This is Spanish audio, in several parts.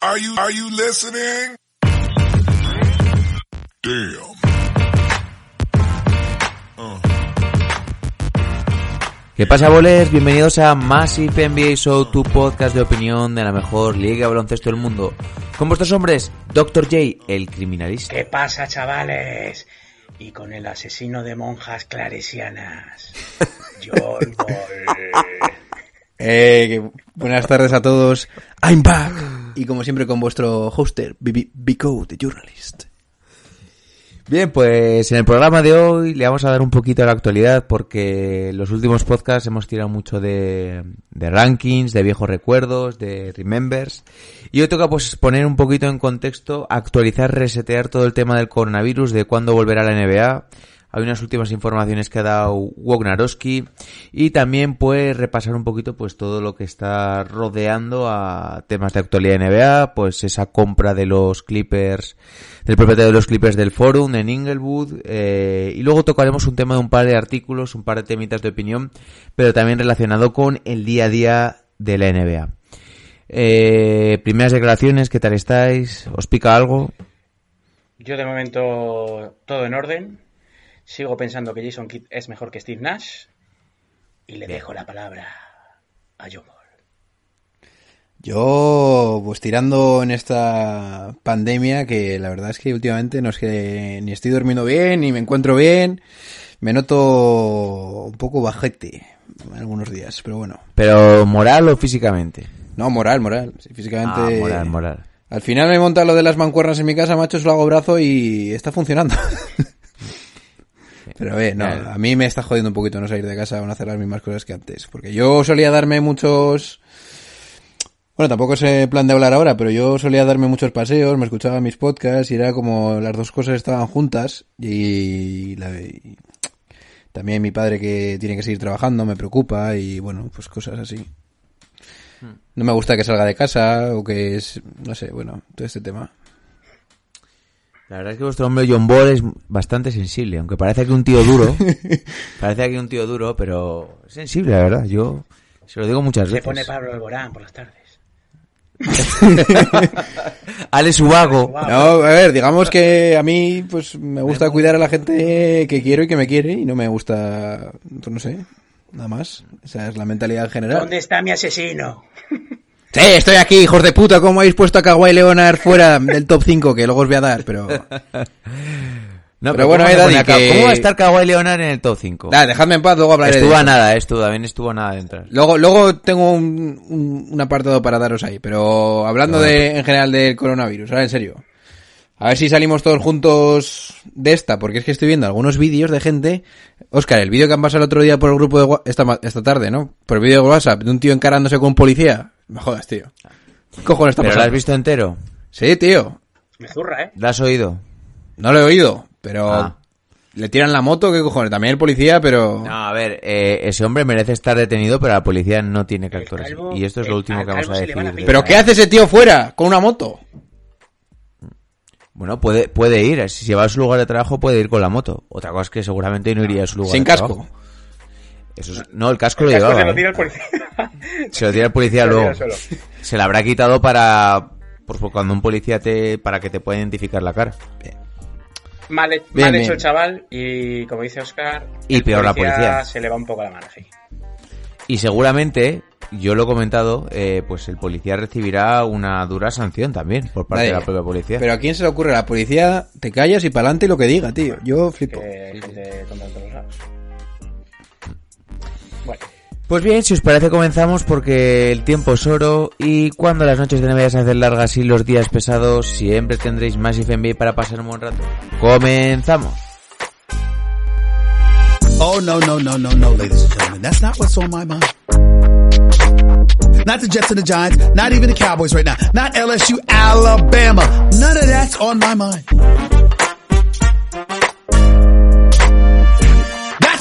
Are you, are you listening? Damn. ¿Qué pasa, bolers? Bienvenidos a Massive NBA Show, tu podcast de opinión de la mejor liga de baloncesto del mundo. Con vuestros hombres, Dr. J, el criminalista. ¿Qué pasa, chavales? Y con el asesino de monjas claresianas, John Ball. Eh, buenas tardes a todos. I'm back. Y como siempre con vuestro hoster, Bico, the journalist. Bien, pues en el programa de hoy le vamos a dar un poquito a la actualidad porque los últimos podcasts hemos tirado mucho de, de rankings, de viejos recuerdos, de remembers. Y hoy toca pues poner un poquito en contexto, actualizar, resetear todo el tema del coronavirus, de cuándo volverá la NBA. Hay unas últimas informaciones que ha dado Wognarowski y también pues repasar un poquito pues todo lo que está rodeando a temas de actualidad de NBA, pues esa compra de los Clippers, del propietario de los Clippers del Forum en Inglewood eh, y luego tocaremos un tema de un par de artículos, un par de temitas de opinión, pero también relacionado con el día a día de la NBA. Eh, primeras declaraciones, ¿qué tal estáis? ¿Os pica algo? Yo de momento todo en orden. Sigo pensando que Jason Kidd es mejor que Steve Nash. Y le dejo la palabra a John Ball. Yo, pues tirando en esta pandemia, que la verdad es que últimamente no es que ni estoy durmiendo bien, ni me encuentro bien, me noto un poco bajete algunos días, pero bueno. ¿Pero moral o físicamente? No, moral, moral. Sí, físicamente. Ah, moral, moral. Al final me he montado lo de las mancuernas en mi casa, macho, lo hago brazo y está funcionando. Pero a ver, no, a mí me está jodiendo un poquito no salir de casa o no hacer las mismas cosas que antes. Porque yo solía darme muchos... Bueno, tampoco es el plan de hablar ahora, pero yo solía darme muchos paseos, me escuchaba mis podcasts y era como las dos cosas estaban juntas y, la, y también mi padre que tiene que seguir trabajando me preocupa y bueno, pues cosas así. No me gusta que salga de casa o que es, no sé, bueno, todo este tema. La verdad es que vuestro hombre John Ball es bastante sensible, aunque parece que un tío duro. parece que un tío duro, pero es sensible, la verdad. Yo se lo digo muchas Se veces. pone Pablo Alborán por las tardes. Alex Ubago. No, a ver, digamos que a mí pues me gusta cuidar a la gente que quiero y que me quiere y no me gusta, pues, no sé, nada más. Esa es la mentalidad en general. ¿Dónde está mi asesino? Sí, estoy aquí, hijos de puta, ¿cómo habéis puesto a Kawhi Leonard fuera del top 5? Que luego os voy a dar, pero... No, Pero bueno, ¿cómo, eh, que- ¿Cómo va a estar Kawhi Leonard en el top 5? Nada, dejadme en paz, luego hablaré Estuvo de a nada, estuvo, también estuvo a nada de entrar. Luego, luego tengo un, un, un apartado para daros ahí, pero hablando de, en general del coronavirus, ahora en serio. A ver si salimos todos juntos de esta, porque es que estoy viendo algunos vídeos de gente. Oscar, el vídeo que han pasado el otro día por el grupo de esta, esta tarde, ¿no? Por el vídeo de WhatsApp de un tío encarándose con un policía. Me jodas, tío. ¿Qué cojones está ¿Pero lo has pasando? visto entero? Sí, tío. Me zurra, ¿eh? ¿Lo has oído? No lo he oído, pero Ah. le tiran la moto, ¿qué cojones? También el policía, pero... No, a ver, eh, ese hombre merece estar detenido, pero la policía no tiene que actuar así. Y esto es lo último que vamos a decir. de- ¿Pero qué hace ese tío fuera con una moto? Bueno, puede, puede ir. Si se va a su lugar de trabajo, puede ir con la moto. Otra cosa es que seguramente no iría a su lugar Sin de casco. trabajo. Eso es- no, el casco lo Casco llevaba. se lo ¿eh? tira el policía. Se lo tira el policía Se lo luego. Se la habrá quitado para... Pues por cuando un policía te... para que te pueda identificar la cara. Mal, he- Bien, mal bien. hecho el chaval y como dice Oscar, Y el peor la policía. se le va un poco la mano, sí. Y seguramente, yo lo he comentado, eh, pues el policía recibirá una dura sanción también por parte de la propia policía. Pero a quién se le ocurre, a la policía te callas y para adelante lo que diga, tío. Yo flipo. Que todos lados. Bueno, Pues bien, si os parece comenzamos porque el tiempo es oro y cuando las noches de Navidad se hacen largas y los días pesados, siempre tendréis más FNB para pasar un buen rato. ¡Comenzamos! Oh, no, no, no, no, no, ladies and gentlemen. That's not what's on my mind. not the Jets and the Giants, not even the Cowboys right now, not LSU, Alabama. None of that's on my mind.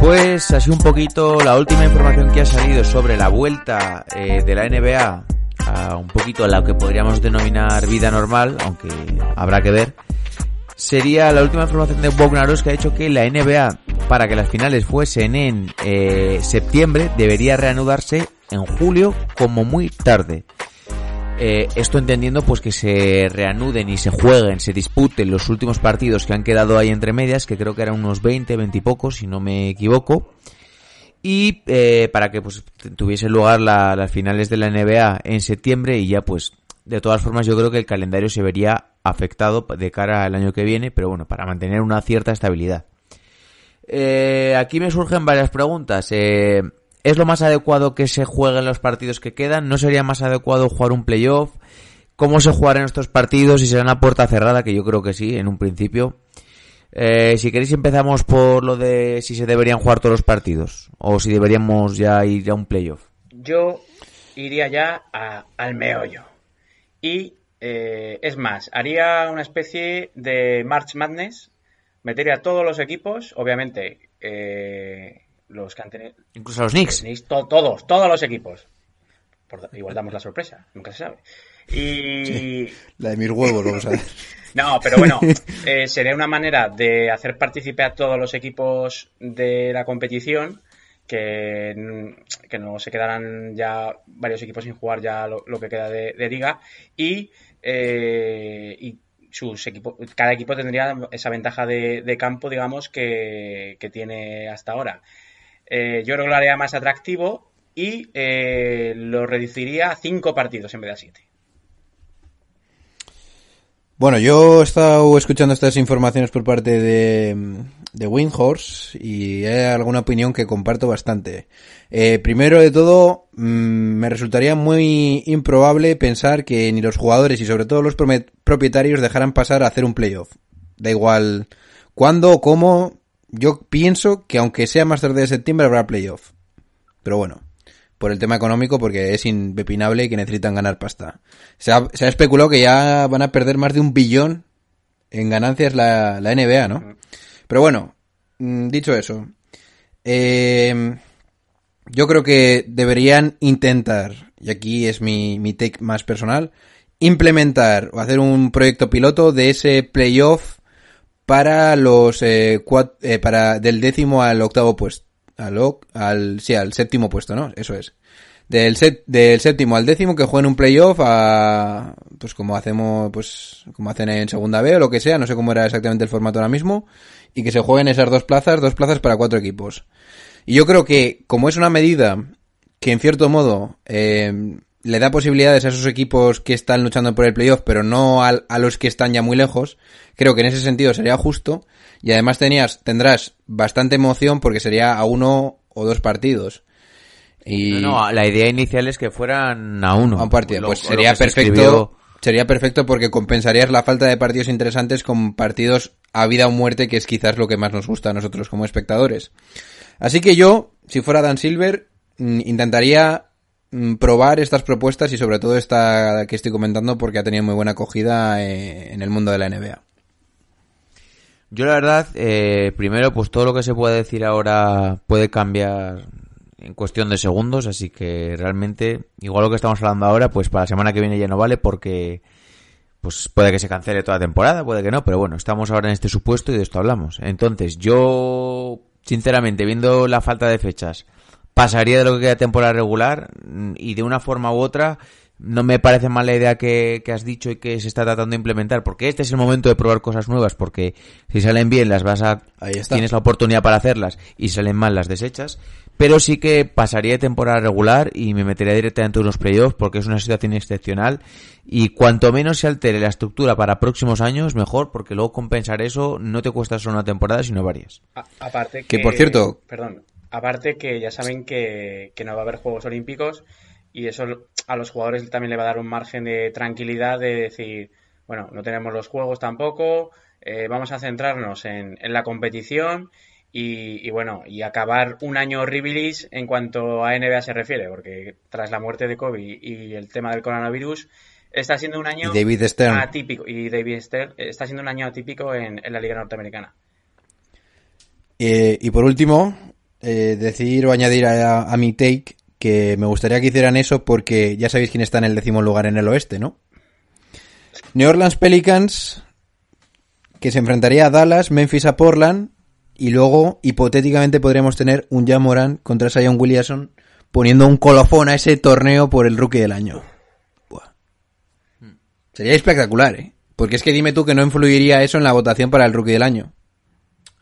Pues así un poquito la última información que ha salido sobre la vuelta eh, de la NBA a un poquito a lo que podríamos denominar vida normal, aunque habrá que ver, sería la última información de Bognaros que ha dicho que la NBA, para que las finales fuesen en eh, septiembre, debería reanudarse en julio como muy tarde. Eh, esto entendiendo pues que se reanuden y se jueguen, se disputen los últimos partidos que han quedado ahí entre medias, que creo que eran unos 20, 20 y pocos, si no me equivoco. Y eh, para que pues tuviese lugar la- las finales de la NBA en septiembre y ya pues de todas formas yo creo que el calendario se vería afectado de cara al año que viene, pero bueno, para mantener una cierta estabilidad. Eh, aquí me surgen varias preguntas. Eh, ¿Es lo más adecuado que se jueguen los partidos que quedan? ¿No sería más adecuado jugar un playoff? ¿Cómo se jugarán estos partidos? ¿Si serán a puerta cerrada? Que yo creo que sí, en un principio. Eh, si queréis empezamos por lo de si se deberían jugar todos los partidos o si deberíamos ya ir a un playoff. Yo iría ya a- al meollo. Y eh, es más, haría una especie de March Madness. Metería a todos los equipos, obviamente, eh, los que han tenido. Incluso los Knicks. To- todos, todos los equipos. Por- igual damos la sorpresa, nunca se sabe. Y. La de mis huevos, vamos a ver. No, pero bueno, eh, sería una manera de hacer participar a todos los equipos de la competición, que, que no se quedaran ya varios equipos sin jugar ya lo, lo que queda de, de liga, y, eh, y sus equipos, cada equipo tendría esa ventaja de, de campo, digamos, que, que tiene hasta ahora. Eh, yo creo que lo haría más atractivo y eh, lo reduciría a cinco partidos en vez de a siete. Bueno, yo he estado escuchando estas informaciones por parte de, de Windhorse y hay alguna opinión que comparto bastante. Eh, primero de todo, mm, me resultaría muy improbable pensar que ni los jugadores y sobre todo los propietarios dejaran pasar a hacer un playoff. Da igual cuándo o cómo, yo pienso que aunque sea más tarde de septiembre habrá playoff. Pero bueno, por el tema económico, porque es impepinable y que necesitan ganar pasta. Se ha, se ha especulado que ya van a perder más de un billón en ganancias la, la NBA, ¿no? Pero bueno, mm, dicho eso, eh, yo creo que deberían intentar, y aquí es mi, mi take más personal, implementar o hacer un proyecto piloto de ese playoff para los eh, cuat- eh, para del décimo al octavo puesto al, al sí al séptimo puesto no eso es. Del del séptimo al décimo que jueguen un playoff a pues como hacemos pues como hacen en segunda B o lo que sea no sé cómo era exactamente el formato ahora mismo y que se jueguen esas dos plazas dos plazas para cuatro equipos. Y yo creo que como es una medida que en cierto modo eh, le da posibilidades a esos equipos que están luchando por el playoff, pero no al- a, los que están ya muy lejos, creo que en ese sentido sería justo. Y además tenías, tendrás bastante emoción porque sería a uno o dos partidos. Y No, no, la idea inicial es que fueran a uno. a un partido. Lo- Pues sería se perfecto. escribió- Sería perfecto porque compensarías la falta de partidos interesantes con partidos a vida o muerte, que es quizás lo que más nos gusta a nosotros como espectadores. Así que yo, si fuera Dan Silver, mm, intentaría probar estas propuestas y sobre todo esta que estoy comentando porque ha tenido muy buena acogida eh, en el mundo de la NBA. Yo la verdad, eh, primero, pues todo lo que se puede decir ahora puede cambiar en cuestión de segundos, así que realmente, igual lo que estamos hablando ahora, pues para la semana que viene ya no vale porque pues puede que se cancele toda la temporada, puede que no, pero bueno, estamos ahora en este supuesto y de esto hablamos. Entonces, yo, sinceramente, viendo la falta de fechas, pasaría de lo que queda temporada regular mm, y de una forma u otra no me parece mala idea que, que has dicho y que se está tratando de implementar, porque este es el momento de probar cosas nuevas, porque si salen bien las vas a... Ahí está. Tienes la oportunidad para hacerlas y si salen mal las desechas, pero sí que pasaría de temporada regular y me metería directamente en unos playoffs porque es una situación excepcional y cuanto menos se altere la estructura para próximos años, mejor, porque luego compensar eso no te cuesta solo una temporada, sino varias. A- aparte que, Que, por cierto- Perdón. Aparte que ya saben que, que no va a haber Juegos Olímpicos y eso a los jugadores también le va a dar un margen de tranquilidad de decir, bueno, no tenemos los Juegos tampoco, eh, vamos a centrarnos en, en la competición y, y bueno, y acabar un año horribilis en cuanto a NBA se refiere, porque tras la muerte de Kobe y el tema del coronavirus, está siendo un año David atípico. Y David Stern está siendo un año atípico en, en la Liga Norteamericana. Eh, y por último, eh, decir o añadir a, mi take que me gustaría que hicieran eso porque ya sabéis quién está en el décimo lugar en el oeste, ¿no? New Orleans Pelicans, que se enfrentaría a Dallas, Memphis a Portland, y luego, hipotéticamente, podríamos tener un Jamoran contra Zion Williamson poniendo un colofón a ese torneo por el rookie del año. Buah. Sería espectacular, ¿eh? Porque es que dime tú que no influiría eso en la votación para el rookie del año.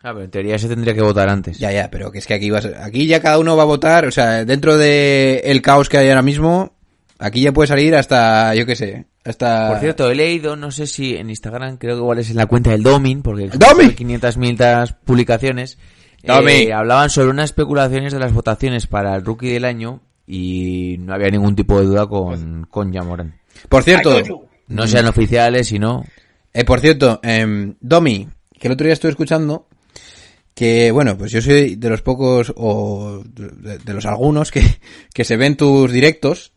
Ah, pero en teoría se tendría que votar antes. Ya, ya, pero que es que aquí vas, aquí ya cada uno va a votar, o sea, dentro de el caos que hay ahora mismo, aquí ya puede salir hasta, yo qué sé, hasta... Por cierto, he leído, no sé si en Instagram, creo que igual es en la cuenta del Domin, porque ¡Domin! 500.000 publicaciones, Domin. eh, hablaban sobre unas especulaciones de las votaciones para el rookie del año y no había ningún tipo de duda con, con Jamoran. Por cierto. No sean oficiales, sino... eh, por cierto, em, Domi, que el otro día estuve escuchando, que bueno, pues yo soy de los pocos, o de, de los algunos, que, que se ven tus directos,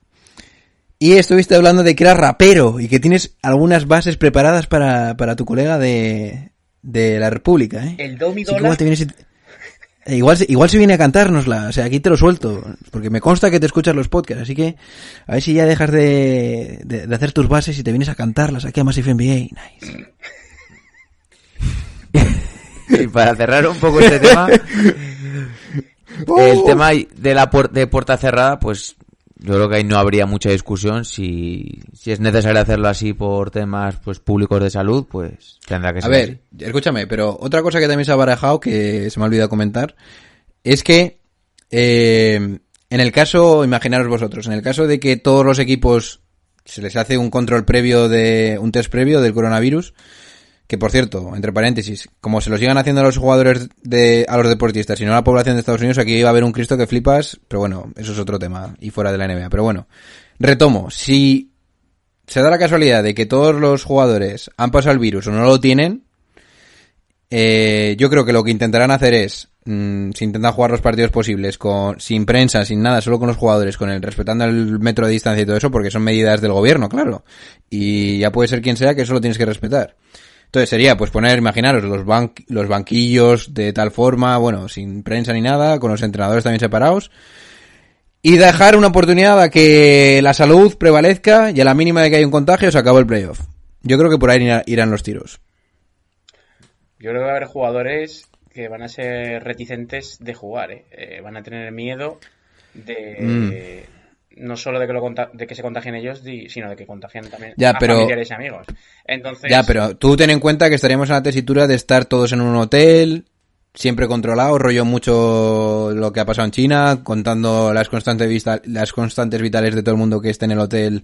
y estuviste hablando de que eras rapero y que tienes algunas bases preparadas para, para tu colega de, de la República, ¿eh? El Domi te vienes eh, igual, igual se viene a cantárnosla, o sea, aquí te lo suelto, porque me consta que te escuchas los podcasts, así que a ver si ya dejas de, de, de hacer tus bases y te vienes a cantarlas aquí a Massive NBA. Nice. Y para cerrar un poco este tema, el tema de la puer- de puerta cerrada, pues yo creo que ahí no habría mucha discusión. Si, si es necesario hacerlo así por temas pues públicos de salud, pues tendrá que A ser ver, escúchame, pero otra cosa que también se ha barajado, que se me ha olvidado comentar, es que eh, en el caso, imaginaros vosotros, en el caso de que todos los equipos se les hace un control previo de, un test previo del coronavirus, que por cierto, entre paréntesis, como se lo sigan haciendo a los jugadores de, a los deportistas y no a la población de Estados Unidos, aquí iba a haber un Cristo que flipas, pero bueno, eso es otro tema, y fuera de la NBA. Pero bueno, retomo, si se da la casualidad de que todos los jugadores han pasado el virus o no lo tienen, eh, yo creo que lo que intentarán hacer es, mm, si intentan jugar los partidos posibles con, sin prensa, sin nada, solo con los jugadores, con el respetando el metro de distancia y todo eso, porque son medidas del gobierno, claro. Y ya puede ser quien sea que eso lo tienes que respetar. Entonces sería, pues poner, imaginaros, los, ban- los banquillos de tal forma, bueno, sin prensa ni nada, con los entrenadores también separados. Y dejar una oportunidad a que la salud prevalezca y a la mínima de que haya un contagio se acabó el playoff. Yo creo que por ahí irá- irán los tiros. Yo creo que va a haber jugadores que van a ser reticentes de jugar, ¿eh? Eh, van a tener miedo de no solo de que, lo de que se contagien ellos, sino de que contagien también Ya, a pero- familiares y amigos. Entonces, Ya, pero tú ten en cuenta que estaríamos en la tesitura de estar todos en un hotel, siempre controlado, rollo mucho lo que ha pasado en China, contando las constantes, vista- las constantes vitales de todo el mundo que esté en el hotel,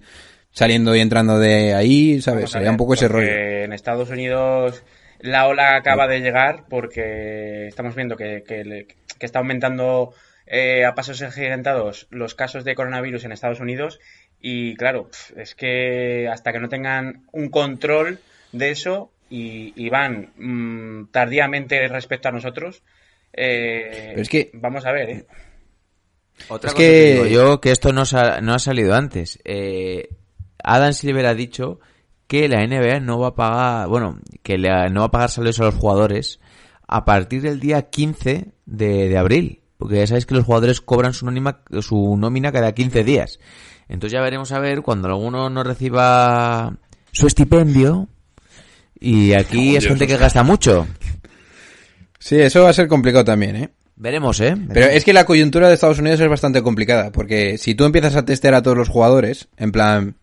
saliendo y entrando de ahí, ¿sabes? Sería un poco ese rollo. En Estados Unidos la ola acaba de llegar porque estamos viendo que, que que está aumentando eh, a pasos agigantados los casos de coronavirus en Estados Unidos y claro, es que hasta que no tengan un control de eso y, y van mm, tardíamente respecto a nosotros, eh, Pero es que- vamos a ver, ¿eh? Otra Es cosa que- que digo yo, que esto no, sa- no ha salido antes. Eh, Adam Silver ha dicho que la NBA no va a pagar, bueno, que le- no va a pagar salarios a los jugadores a partir del día 15 de, de abril. Porque ya sabéis que los jugadores cobran su, nómina, su nómina cada 15 días. Entonces ya veremos a ver cuando alguno no reciba su estipendio. Y aquí es gente que gasta mucho. Sí, eso va a ser complicado también, ¿eh? Veremos, ¿eh? Pero es que la coyuntura de Estados Unidos es bastante complicada, porque si tú empiezas a testear a todos los jugadores, en plan,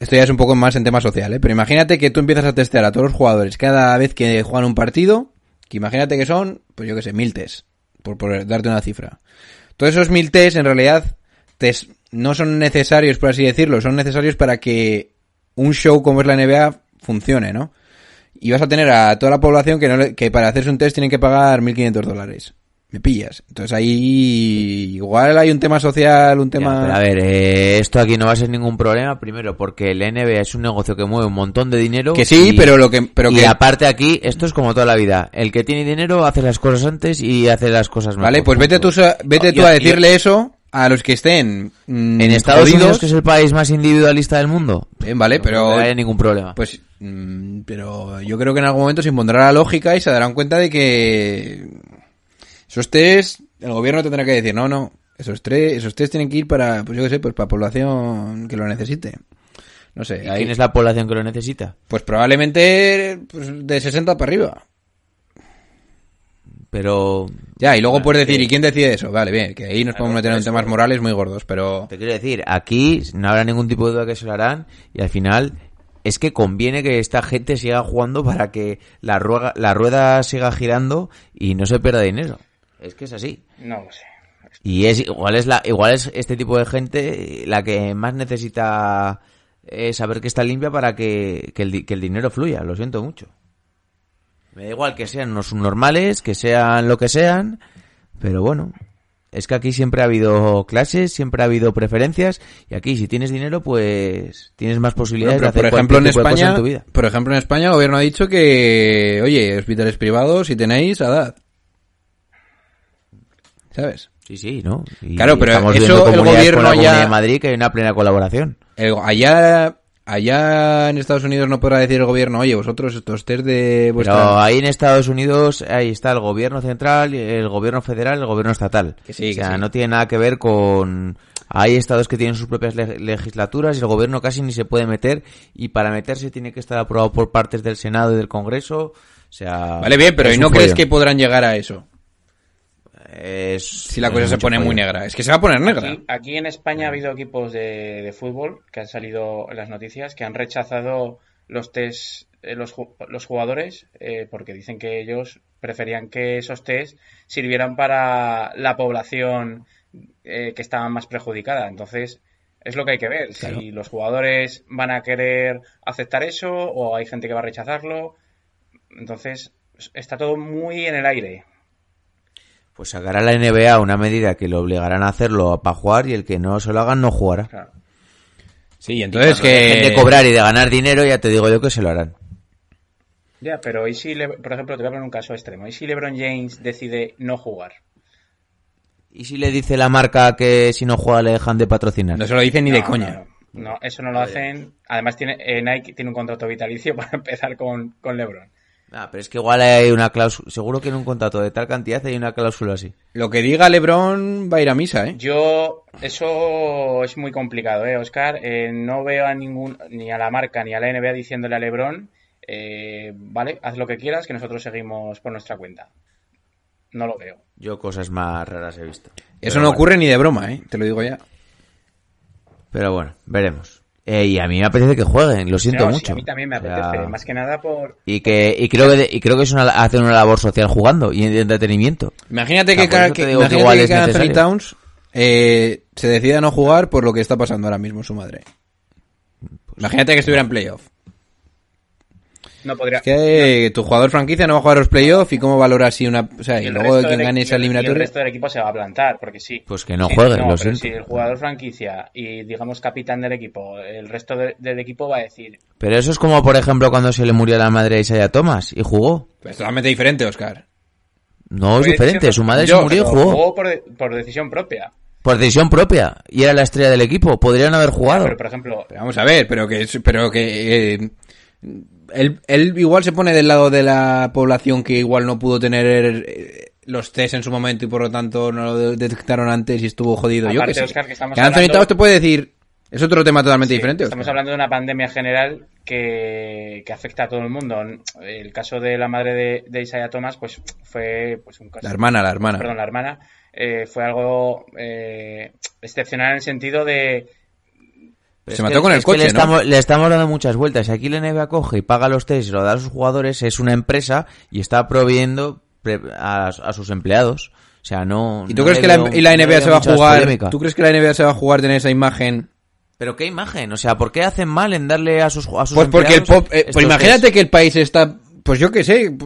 esto ya es un poco más en tema social, ¿eh? Pero imagínate que tú empiezas a testear a todos los jugadores cada vez que juegan un partido, que imagínate que son, pues yo que sé, mil test, por, por darte una cifra. Todos esos mil test, en realidad, test no son necesarios, por así decirlo, son necesarios para que un show como es la NBA funcione, ¿no? Y vas a tener a toda la población que, no le- que para hacerse un test tienen que pagar 1.500 dólares. Me pillas. Entonces ahí igual hay un tema social, un tema... a ver, eh, esto aquí no va a ser ningún problema. Primero, porque el NBA es un negocio que mueve un montón de dinero. Que sí, y- pero lo que... Pero y que aparte aquí, esto es como toda la vida. El que tiene dinero hace las cosas antes y hace las cosas mejor. Vale, pues vete tú, vete tú Yo- a yo- decirle eso a los que estén mm, En Estados jodidos. Unidos, que es el país más individualista del mundo. Bien, vale, no pero... hay ningún problema. Pues, mm, pero yo creo que en algún momento se impondrá la lógica y se darán cuenta de que esos test, el gobierno tendrá que decir, no, no, esos tres, esos test tienen que ir para, pues yo qué sé, pues para población que lo necesite. No sé, ¿Y ahí- ¿Quién es la población que lo necesita? pues probablemente pues, de 60 para arriba. Pero Ya, y luego Bueno, puedes decir, que- ¿y quién decide eso? Vale, bien, que ahí nos podemos meter en temas morales muy gordos, pero... te quiero decir, aquí no habrá ningún tipo de duda que se lo harán y al final es que conviene que esta gente siga jugando para que la rueda, la rueda siga girando y no se pierda dinero. Es que es así. No lo sé. Y es igual es la igual es este tipo de gente la que más necesita eh, saber que está limpia para que, que el, que el dinero fluya. Lo siento mucho. Me da igual que sean unos subnormales, que sean lo que sean, pero bueno, es que aquí siempre ha habido clases, siempre ha habido preferencias y aquí si tienes dinero pues tienes más Bueno, posibilidades pero de hacer por ejemplo en cualquier tipo de cosa España, en tu vida. por ejemplo en España el gobierno ha dicho que, oye, hospitales privados si tenéis, a dad. ¿Sabes? Sí, sí, ¿no? Y Claro, pero estamos eso el gobierno con la ya- de Madrid que hay una plena colaboración. El- allá, allá en Estados Unidos no podrá decir el gobierno, oye, vosotros estos test de vuestra... Pero ahí en Estados Unidos, ahí está el gobierno central, el gobierno federal, el gobierno estatal. Que sí, o sea, que sí. no tiene nada que ver con... Hay estados que tienen sus propias le- legislaturas y el gobierno casi ni se puede meter y para meterse tiene que estar aprobado por partes del Senado y del Congreso. O sea... Vale, bien, pero ¿y no crees que podrán llegar a eso? Es- Si la es cosa se pone muy negra. Es que se va a poner negra. Aquí, aquí en España ha habido equipos de, de fútbol que han salido en las noticias que han rechazado los test eh, los jugadores eh, porque dicen que ellos preferían que esos test sirvieran para la población eh, que estaba más perjudicada. Entonces, es lo que hay que ver. Si los jugadores van a querer aceptar eso o hay gente que va a rechazarlo. Entonces, está todo muy en el aire. Pues sacará la NBA una medida que lo obligarán a hacerlo para jugar y el que no se lo hagan no jugará. Claro. Sí, entonces dejen que... de cobrar y de ganar dinero, ya te digo yo que se lo harán. Ya, pero ¿y si, Le- por ejemplo, te voy a poner un caso extremo? ¿Y si LeBron James decide no jugar? ¿Y si le dice la marca que si no juega le dejan de patrocinar? No se lo dicen ni de coña. No, no. No, eso no lo hacen. Además, tiene, eh, Nike tiene un contrato vitalicio para empezar con, con LeBron. Ah, pero es que igual hay una cláusula, seguro que en un contrato de tal cantidad hay una cláusula así. Lo que diga LeBron va a ir a misa, ¿eh? Yo, eso es muy complicado, ¿eh, Oscar? Eh, no veo a ningún, ni a la marca ni a la NBA diciéndole a LeBron, eh, vale, haz lo que quieras, que nosotros seguimos por nuestra cuenta. No lo veo. Yo cosas más raras he visto. Eso Pero no bueno, ocurre ni de broma, ¿eh? Te lo digo ya. Pero bueno, veremos. Eh, y a mí me apetece que jueguen, lo siento No, sí, mucho. a mí también me O sea, apetece, más que nada por... Y que y creo que y creo que es una hacen una labor social jugando y de entretenimiento. Imagínate O sea, que, que- que igual que cada Anthony necesario. Towns eh, se decida no jugar por lo que está pasando ahora mismo su madre. Imagínate que estuviera en playoff. No podría... Es que eh, tu jugador franquicia no va a jugar los playoffs y cómo valoras si una... O sea, y, el luego resto quien gane esa y el- y eliminatoria... el resto del equipo se va a plantar, porque sí. Pues que no Sí, jueguen, no, lo pero siento. si el jugador franquicia y digamos capitán del equipo, el resto de- del equipo va a decir, Pero eso es como por ejemplo cuando se le murió la madre a Isaiah Thomas y jugó. Es totalmente diferente, Oscar. No es Fue diferente, decisión- su madre Yo, se murió y pero jugó. jugó por, de- por decisión propia. Por decisión propia. Y era la estrella del equipo. Podrían haber jugado. Pero por ejemplo, Pero vamos a ver, pero que... es- Pero que eh, él, él igual se pone del lado de la población que igual no pudo tener eh, los test en su momento y por lo tanto no lo detectaron antes y estuvo jodido. Yo Aparte, que sé. Óscar, que estamos Anthony hablando- Towns te puede decir... Es otro tema totalmente sí, diferente. estamos hablando de una pandemia general que, que afecta a todo el mundo. El caso de la madre de, de Isaiah Thomas, pues fue pues un caso. La hermana, la hermana. Perdón, la hermana. eh, fue algo eh, excepcional en el sentido de Pero Se mató que- con el coche, le ¿no? estamos, le estamos dando muchas vueltas. Si aquí la NBA coge y paga los test y lo da a sus jugadores, es una empresa y está proveyendo a, a sus empleados. O sea, no. ¿Y tú no crees que la, y la NBA se va a jugar? ¿Tú crees que la NBA se va a jugar tener esa imagen? ¿Pero qué imagen? O sea, ¿por qué hacen mal en darle a sus, a sus Pues porque el pop, eh, pues imagínate test? que el país está, pues yo qué sé,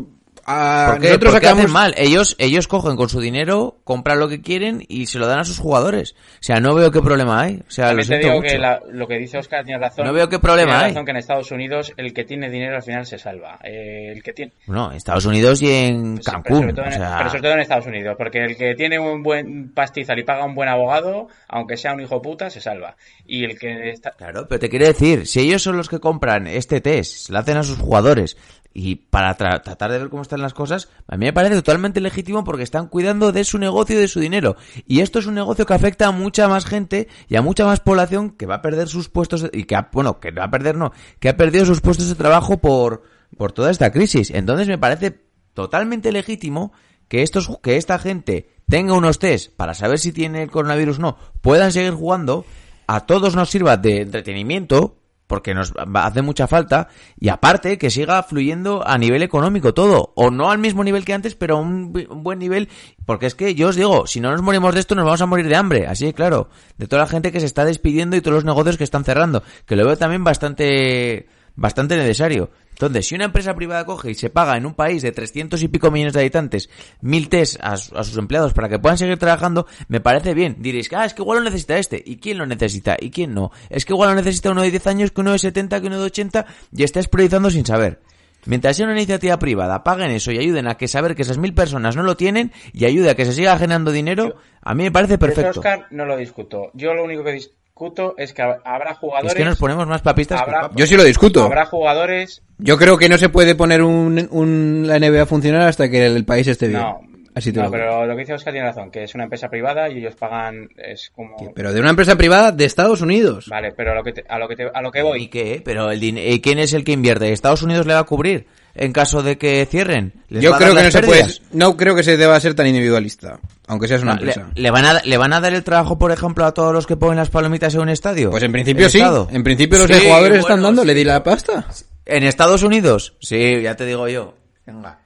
a- ¿Por qué? nosotros ¿Por qué sacamos hacen mal? Ellos, ellos cogen con su dinero, compran lo que quieren y se lo dan a sus jugadores. O sea, no veo qué problema hay. O sea, lo te digo mucho. que la- lo que dice Oscar tiene razón. No veo qué problema tiene hay. razón que en Estados Unidos el que tiene dinero al final se salva. Eh, el que tiene... Bueno, en Estados Unidos y en pero Cancún. sobre, todo o en, sea, pero sobre todo en Estados Unidos, porque el que tiene un buen pastizal y paga un buen abogado, aunque sea un hijo puta, se salva. Y el que está... Claro, pero te quiero decir, si ellos son los que compran este test, lo hacen a sus jugadores y para tra- tratar de ver cómo están las cosas, a mí me parece totalmente legítimo porque están cuidando de su negocio y de su dinero. Y esto es un negocio que afecta a mucha más gente y a mucha más población que va a perder sus puestos y que ha, bueno, que va a perder no, que ha perdido sus puestos de trabajo por por toda esta crisis. Entonces me parece totalmente legítimo que estos que esta gente tenga unos test para saber si tiene el coronavirus o no, puedan seguir jugando, a todos nos sirva de entretenimiento, porque nos hace mucha falta, y aparte que siga fluyendo a nivel económico todo, o no al mismo nivel que antes, pero a un, bu- un buen nivel, porque es que yo os digo, si no nos morimos de esto nos vamos a morir de hambre, así claro, de toda la gente que se está despidiendo y todos los negocios que están cerrando, que lo veo también bastante bastante necesario. Entonces, si una empresa privada coge y se paga en un país de 300 y pico millones de habitantes mil test a, su- a sus empleados para que puedan seguir trabajando, me parece bien. Diréis, ah, es que igual lo necesita este. ¿Y quién lo necesita? ¿Y quién no? Es que igual lo necesita uno de 10 años, que uno de 70, que uno de 80 y estáis priorizando sin saber. Mientras sea una iniciativa privada, paguen eso y ayuden a que saber que esas mil personas no lo tienen y ayude a que se siga generando dinero, a mí me parece Eso, perfecto. Oscar, no lo discuto. Yo lo único que discuto es que hab- habrá jugadores... Es que nos ponemos más papistas que habrá, papas. Yo sí lo discuto. Habrá jugadores... Yo creo que no se puede poner un, un- la NBA a funcionar hasta que el, país esté bien. No, Así te no lo pero lo que dice Oscar tiene razón, que es una empresa privada y ellos pagan... Es como... Pero de una empresa privada de Estados Unidos. Vale, pero a lo que, te- a lo que, te- a lo que ¿Y voy... qué? Pero el din- ¿y quién es el que invierte? ¿Estados Unidos le va a cubrir en caso de que cierren? ¿Les Yo va a creo dar que no se puede, no creo que se deba ser tan individualista, aunque seas una No, empresa. le van a, ¿Le van a dar el trabajo, por ejemplo, a todos los que ponen las palomitas en un estadio? Pues en principio ¿El sí. Estado? En principio los Sí, jugadores están dando, sí. le di la pasta. ¿En Estados Unidos? Sí, ya te digo yo. Venga.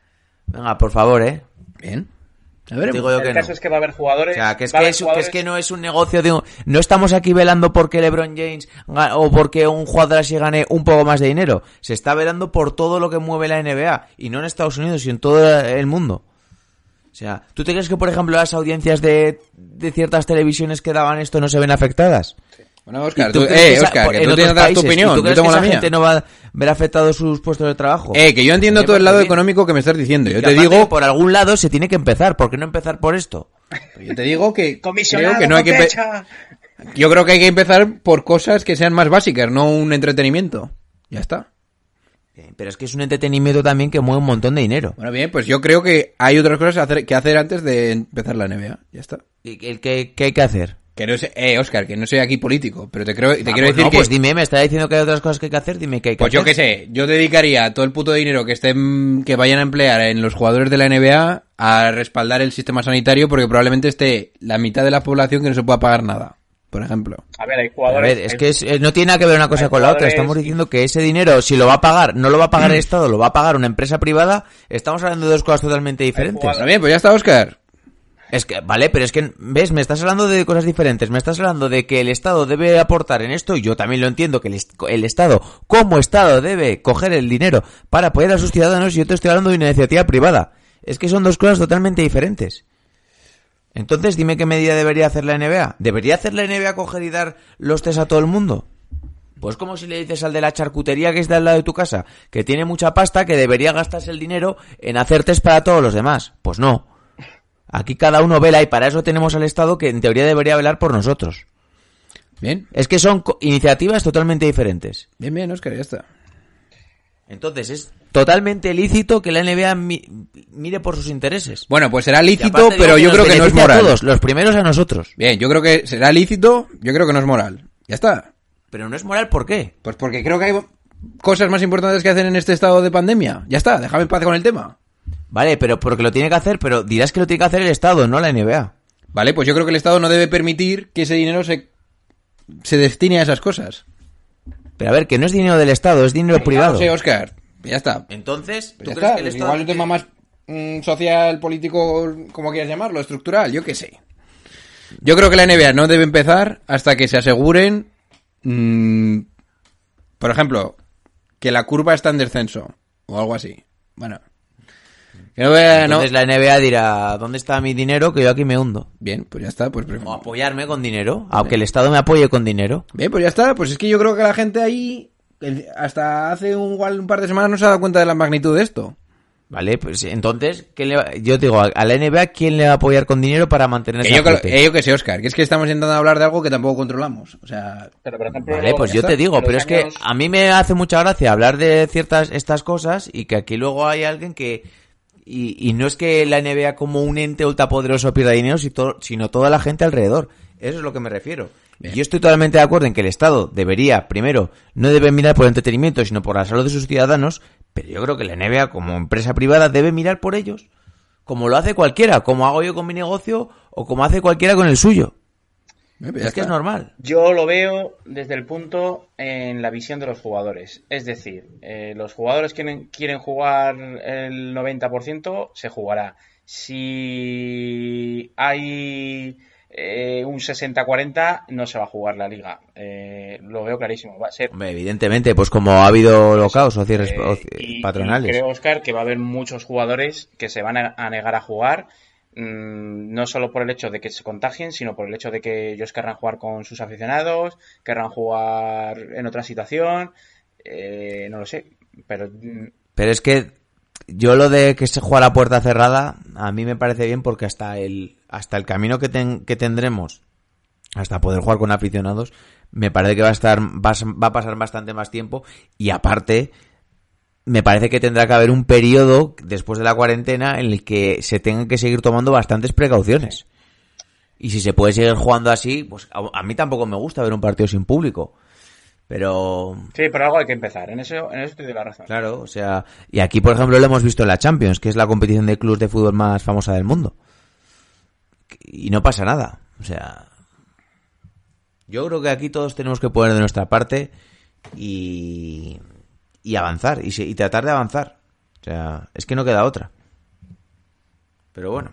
Venga, por favor, ¿eh? Bien. A ver, Digo yo El que caso no. es que va a haber jugadores... O sea, que es que, que es que no es un negocio de un... No estamos aquí velando porque LeBron James o porque un jugador así gane un poco más de dinero. Se está velando por todo lo que mueve la NBA. Y no en Estados Unidos, sino en todo el mundo. O sea, ¿tú te crees que, por ejemplo, las audiencias de, de ciertas televisiones que daban esto no se ven afectadas? Bueno, ¿Y Oscar, tú tú, eh, que esa- Oscar, que tú tienes que dar tu países, ¿y opinión, ¿Tú yo crees tengo que la esa mía. gente no va a ver afectados sus puestos de trabajo? Eh, que yo entiendo todo el lado bien. económico que me estás diciendo. Yo Y te aparte digo, que por algún lado se tiene que empezar. ¿Por qué no empezar por esto? yo te digo que Comisionado creo que no hay que yo creo que hay que empezar por cosas que sean más básicas, no un entretenimiento. Ya está. Eh, Pero es que es un entretenimiento también que mueve un montón de dinero. Bueno, bien, pues yo creo que hay otras cosas hacer- que hacer antes de empezar la NBA. Ya está. ¿Y el que, qué hay que hacer? Que no sé, eh, Oscar, que no soy aquí político, pero te creo, te Ah, quiero pues decir no, que, pues dime, me está diciendo que hay otras cosas que hay que hacer, dime qué hay que pues yo hacer. qué sé, yo dedicaría todo el puto dinero que estén, que vayan a emplear en los jugadores de la NBA a respaldar el sistema sanitario porque probablemente esté la mitad de la población que no se pueda pagar nada, por ejemplo. A ver, hay A jugadores... ver, es que es- eh, no tiene nada que ver una cosa con la otra. Estamos diciendo que ese dinero, si lo va a pagar, no lo va a pagar el Estado, lo va a pagar una empresa privada. Estamos hablando de dos cosas totalmente diferentes. bien, pues ya está, Oscar. Es que, vale, pero es que, ves, me estás hablando de cosas diferentes. Me estás hablando de que el Estado debe aportar en esto, y yo también lo entiendo, que el, el Estado, como Estado, debe coger el dinero para apoyar a sus ciudadanos, y yo te estoy hablando de una iniciativa privada. Es que son dos cosas totalmente diferentes. Entonces, dime qué medida debería hacer la NBA. ¿Debería hacer la NBA coger y dar los test a todo el mundo? Pues como si le dices al de la charcutería que está al lado de tu casa, que tiene mucha pasta, que debería gastarse el dinero en hacer test para todos los demás. Pues no. Aquí cada uno vela y para eso tenemos al Estado que en teoría debería velar por nosotros. Bien, Es que son iniciativas totalmente diferentes. bien, bien, Oscar, ya está. Entonces es totalmente lícito que la NBA mi- mire por sus intereses. Bueno, pues será lícito, pero yo creo que no es a moral. todos, los primeros a nosotros. Bien, yo creo que será lícito, yo creo que no es moral. Ya está. Pero no es moral, ¿por qué? Pues porque creo que hay cosas más importantes que hacer en este estado de pandemia. Ya está, déjame en paz con el tema. Vale, pero porque lo tiene que hacer, pero dirás que lo tiene que hacer el Estado, no la NBA. Vale, pues yo creo que el Estado no debe permitir que ese dinero se, se destine a esas cosas. Pero a ver, que no es dinero del Estado, es dinero privado. No sé, Oscar. Ya está. Entonces, ¿tú Ya crees está. que el Estado... Igual un tema más mm, social, político, como quieras llamarlo, estructural, yo qué sé. Yo creo que la NBA no debe empezar hasta que se aseguren, mm, por ejemplo, que la curva está en descenso o algo así. Bueno, que. Entonces la NBA dirá, ¿dónde está mi dinero? Que yo aquí me hundo. Bien, pues ya está, pues O apoyarme con dinero, aunque el Estado me apoye con dinero. Bien, pues ya está. Pues es que yo creo que la gente ahí, hasta hace un, igual un par de semanas, no se ha dado cuenta de la magnitud de esto. Vale, pues entonces, ¿qué le va- yo digo, a la NBA, ¿quién le va a apoyar con dinero para mantenerse Que yo, flote? eh, yo que sé, Oscar, que es que estamos intentando hablar de algo que tampoco controlamos. O sea, Pero, por ejemplo, Vale, pues yo te digo, pero es que a mí me hace mucha gracia hablar de ciertas estas cosas y que aquí luego hay alguien que y, y no es que la NBA como un ente ultrapoderoso pierda dinero, sino toda la gente alrededor. Eso es lo que me refiero. Bien. Yo estoy totalmente de acuerdo en que el Estado debería, primero, no debe mirar por el entretenimiento, sino por la salud de sus ciudadanos, pero yo creo que la NBA como empresa privada debe mirar por ellos, como lo hace cualquiera, como hago yo con mi negocio o como hace cualquiera con el suyo. Eh, Es que es normal. Yo lo veo desde el punto en la visión de los jugadores. Es decir, eh, los jugadores que quieren, quieren jugar el 90%, se jugará. Si hay eh, un 60-40, no se va a jugar la liga. Eh, lo veo clarísimo. Va a ser Hombre, evidentemente, pues como ha habido locaos o cierres Eh, patronales. y creo, Oscar, que va a haber muchos jugadores que se van a, a negar a jugar, mm, no solo por el hecho de que se contagien, sino por el hecho de que ellos querrán jugar con sus aficionados, querrán jugar en otra situación, eh, no lo sé, pero mm, Pero es que yo lo de que se juega a la puerta cerrada, a mí me parece bien porque hasta el, hasta el camino que, que tendremos, hasta poder jugar con aficionados, me parece que va a estar, va a pasar bastante más tiempo y aparte, me parece que tendrá que haber un periodo después de la cuarentena en el que se tengan que seguir tomando bastantes precauciones. Y si se puede seguir jugando así, pues a, a mí tampoco me gusta ver un partido sin público. Pero sí, pero algo hay que empezar, en eso, en eso te doy la razón. Claro, o sea, y aquí por ejemplo lo hemos visto en la Champions, que es la competición de clubes de fútbol más famosa del mundo. Y no pasa nada, o sea, yo creo que aquí todos tenemos que poner de nuestra parte y, y avanzar, y, se- y tratar de avanzar. O sea, es que no queda otra. Pero bueno.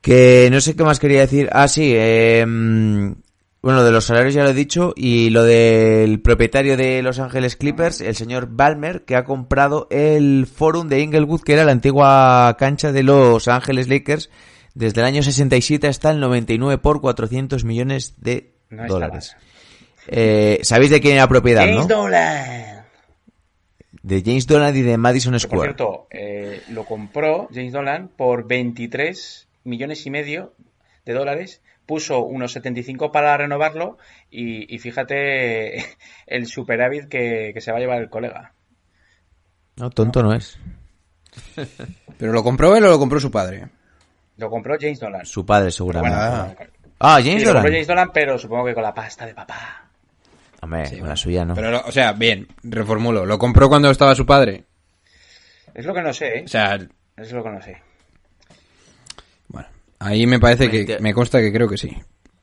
Que no sé qué más quería decir. Ah, sí, eh, bueno, de los salarios ya lo he dicho. Y lo del propietario de Los Ángeles Clippers, el señor Balmer, que ha comprado el Forum de Inglewood, que era la antigua cancha de Los Ángeles Lakers. Desde el año 67 hasta el 99 por 400 millones de No dólares. Eh, ¿Sabéis de quién era propiedad, James no? Dolan. De James Dolan y de Madison Que, por Square. cierto, eh, lo compró James Dolan por 23 millones y medio de dólares. Puso unos 75 para renovarlo y, y fíjate el superávit que, que se va a llevar el colega. No, tonto no es. ¿Pero lo compró él o lo compró su padre? Lo compró James Dolan. Su padre, Bueno, seguramente. Ah. Ah, sí, James lo Dolan. compró James Dolan, pero supongo que con la pasta de papá. Hombre, con la suya no. Pero, o sea, bien, reformulo. ¿Lo compró cuando estaba su padre? Es lo que no sé, ¿eh? O sea, Es lo que no sé. bueno, ahí me parece que, me consta que creo que sí.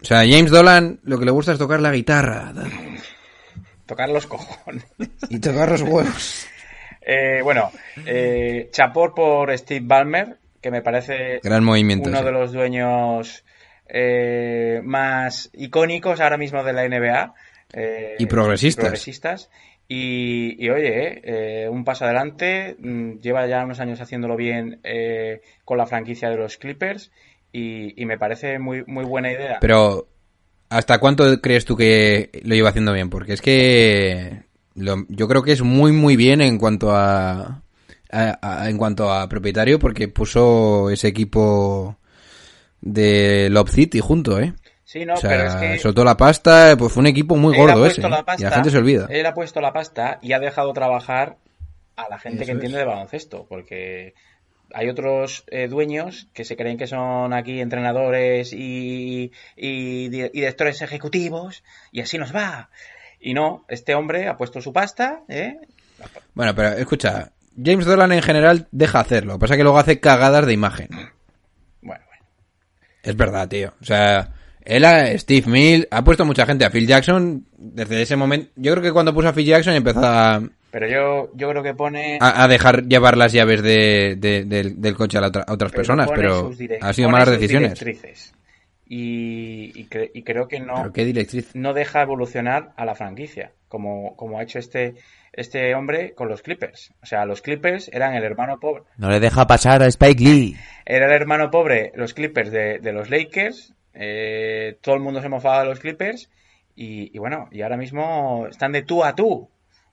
O sea, James Dolan lo que le gusta es tocar la guitarra Tocar los cojones. y tocar los huevos. Eh, bueno, eh, chapor por Steve Ballmer, que me parece Gran movimiento. uno sí. de los dueños eh, más icónicos ahora mismo de la NBA. Eh, Y progresistas. progresistas. Y, y, oye, eh, eh, un paso adelante, mm, lleva ya unos años haciéndolo bien eh, con la franquicia de los Clippers y, y me parece muy, muy buena idea. Pero, ¿hasta cuánto crees tú que lo lleva haciendo bien? Porque es que lo- yo creo que es muy, muy bien en cuanto a, a- a- en cuanto a propietario, porque puso ese equipo de Lob City junto, ¿eh? Sí, no, o sea, pero es que soltó la pasta, pues fue un equipo muy él gordo ese. la ¿eh? pasta, y la gente se olvida. Él ha puesto la pasta y ha dejado trabajar a la gente que entiende de baloncesto, porque hay otros eh, dueños que se creen que son aquí entrenadores y, y di- y directores ejecutivos y así nos va. Y no, este hombre ha puesto su pasta, ¿eh? Bueno, pero escucha, James Dolan en general deja hacerlo. Pasa que luego hace cagadas de imagen. Bueno, bueno. Es verdad, tío. O sea, Él, a Steve Mills, ha puesto mucha gente a Phil Jackson desde ese momento. Yo creo que cuando puso a Phil Jackson empezó a, Pero yo, yo creo que pone... a- a dejar llevar las llaves de, de- del, del coche a, la otra- a otras personas, pero ha sido malas decisiones. directrices. Y, y, cre- y creo que no, ¿Pero qué directriz? no deja evolucionar a la franquicia, como, como ha hecho este, este hombre con los Clippers. O sea, los Clippers eran el hermano pobre. No le deja pasar a Spike Lee. Era el hermano pobre, los Clippers de, de los Lakers. Eh, todo el mundo se mofaba de los Clippers. Y, y bueno, y ahora mismo están de tú a tú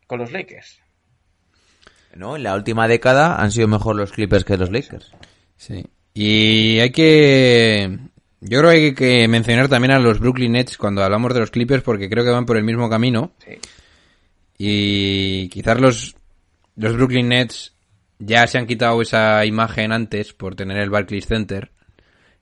con los Lakers. No, en la última década han sido mejor los Clippers que los Lakers. Sí. Y hay que... Yo creo que hay que mencionar también a los Brooklyn Nets cuando hablamos de los Clippers porque creo que van por el mismo camino. Sí. Y quizás los, los Brooklyn Nets ya se han quitado esa imagen antes por tener el Barclays Center.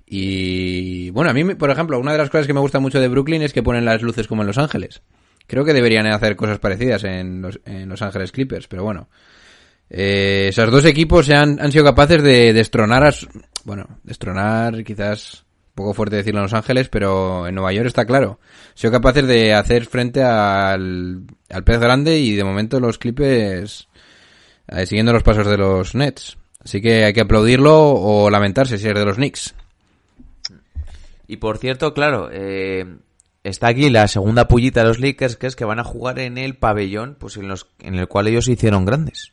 Y bueno, a mí, por ejemplo, una de las cosas que me gusta mucho de Brooklyn es que ponen las luces como en Los Ángeles. Creo que deberían hacer cosas parecidas en Los, en los Ángeles Clippers, pero bueno. Eh, esos dos equipos se han, han sido capaces de destronar a... su- Bueno, destronar quizás poco fuerte decirlo en Los Ángeles, pero en Nueva York está claro. Han sido capaces de hacer frente al, al pez grande y de momento los Clippers eh, siguiendo los pasos de los Nets. Así que hay que aplaudirlo o lamentarse si es de los Knicks. Y por cierto, claro, eh, está aquí la segunda pullita de los Lakers, que es que van a jugar en el pabellón, pues en, los, en el cual ellos se hicieron grandes.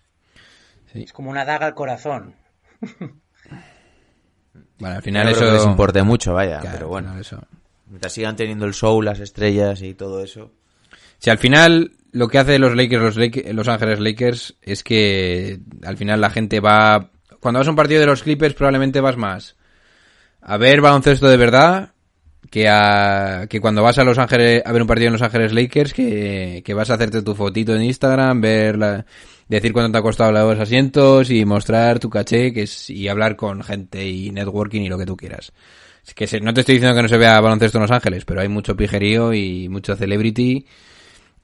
Es como una daga al corazón. Bueno, al final eso... que les importe mucho, vaya, Claro, pero bueno. eso. Mientras sigan teniendo el show, las estrellas y todo eso. Si al final lo que hace los Lakers, los, Lake- los Ángeles Lakers, es que al final la gente va... Cuando vas a un partido de los Clippers probablemente vas más a ver baloncesto de verdad que a que cuando vas a Los Ángeles a ver un partido en Los Ángeles Lakers que, que vas a hacerte tu fotito en Instagram, ver la- decir cuánto te ha costado los asientos y mostrar tu caché que es, y hablar con gente y networking y lo que tú quieras. Es que se- no te estoy diciendo que no se vea baloncesto en Los Ángeles, pero hay mucho pijerío y mucho celebrity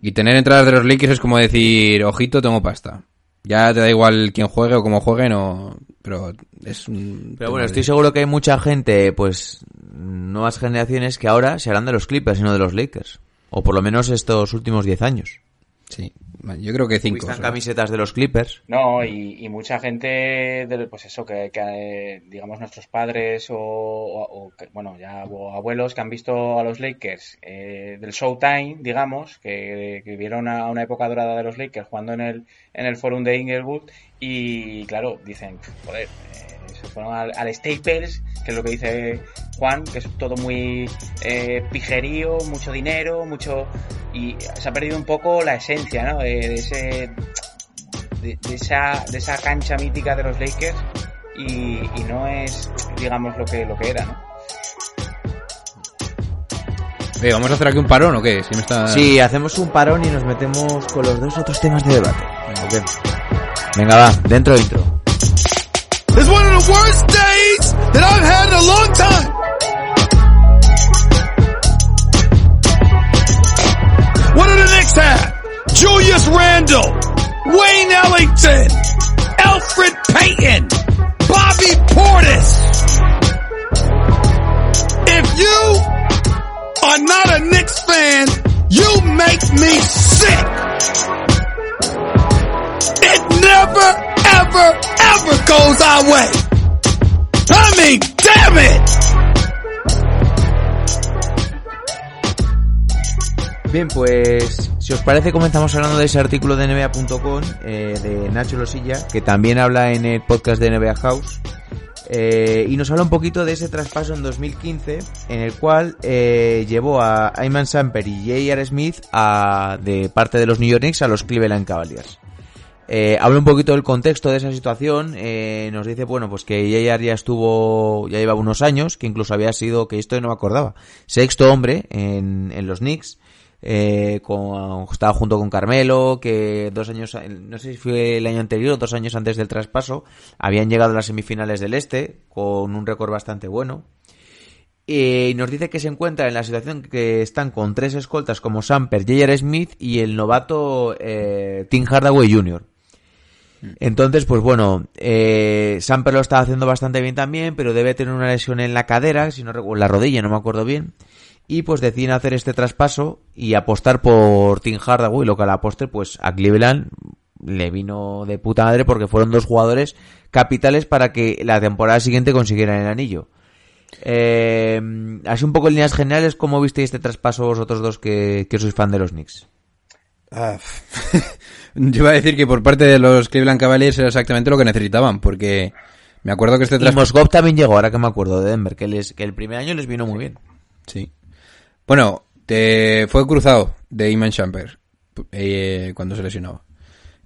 y tener entradas de los Lakers es como decir, ojito, tengo pasta. Ya te da igual quién juegue o cómo juegue, no, pero es un... Pero bueno, estoy seguro que hay mucha gente, pues, nuevas generaciones que ahora se harán de los Clippers y no de los Lakers. O por lo menos estos últimos 10 años. Sí, yo creo que cinco. Están camisetas de los Clippers. No, y, y mucha gente, de, pues eso, que, que, eh, digamos nuestros padres o, o- o que, bueno, ya o abuelos que han visto a los Lakers eh, del Showtime, digamos, que, que vieron a una época dorada de los Lakers jugando en el, en el Forum de Inglewood y claro, dicen, joder, eh, se fueron al, al Staples, que es lo que dice Juan, que es todo muy eh, pijerío, mucho dinero, mucho... y se ha perdido un poco la esencia, ¿no? De, de ese de, de esa, de esa cancha mítica de los Lakers y, y no es, digamos, lo que, lo que era, ¿no? Oye, ¿vamos a hacer aquí un parón o qué? Si me está... Sí, hacemos un parón y nos metemos con los dos otros temas de debate. Ok. Venga, va, dentro intro. It's one of the worst days that I've had in a long time. What do the Knicks have? Julius Randle, Wayne Ellington, Alfred Payton, Bobby Portis. If you are not a Knicks fan, you make me sick. It never, ever, ever goes our way. I damn it! Bien, pues si os parece comenzamos hablando de ese artículo de NBA.com eh, de Nacho Losilla, que también habla en el podcast de NBA House. eh, y nos habla un poquito de ese traspaso en 2015 en el cual eh, llevó a Ayman Samper y J.R. Smith a, de parte de los New York Knicks a los Cleveland Cavaliers. Eh, habla un poquito del contexto de esa situación. eh, nos dice, bueno, pues que J.R. ya estuvo, ya llevaba unos años, que incluso había sido, que esto no me acordaba, sexto hombre en, en los Knicks. Eh, con, estaba junto con Carmelo, que dos años, no sé si fue el año anterior o dos años antes del traspaso, habían llegado a las semifinales del Este, con un récord bastante bueno. Y nos dice que se encuentra en la situación que están con tres escoltas como Samper, J.R. Smith y el novato eh, Tim Hardaway Jr. Entonces, pues bueno, eh, Samper lo está haciendo bastante bien también, pero debe tener una lesión en la cadera, si no en la rodilla, no me acuerdo bien. y pues deciden hacer este traspaso y apostar por Tim Hardaway, lo que al aposte pues a Cleveland le vino de puta madre porque fueron dos jugadores capitales para que la temporada siguiente consiguieran el anillo. Eh, así un poco en líneas generales, ¿cómo visteis este traspaso vosotros dos que, que sois fan de los Knicks? Ah, yo iba a decir que por parte de los Cleveland Cavaliers era exactamente lo que necesitaban, porque me acuerdo que este Y traspaso... Mosgov también llegó, ahora que me acuerdo de Denver, que, les, que el primer año les vino muy bien. Sí. Bueno, te fue cruzado de Iman Champer eh, cuando se lesionó.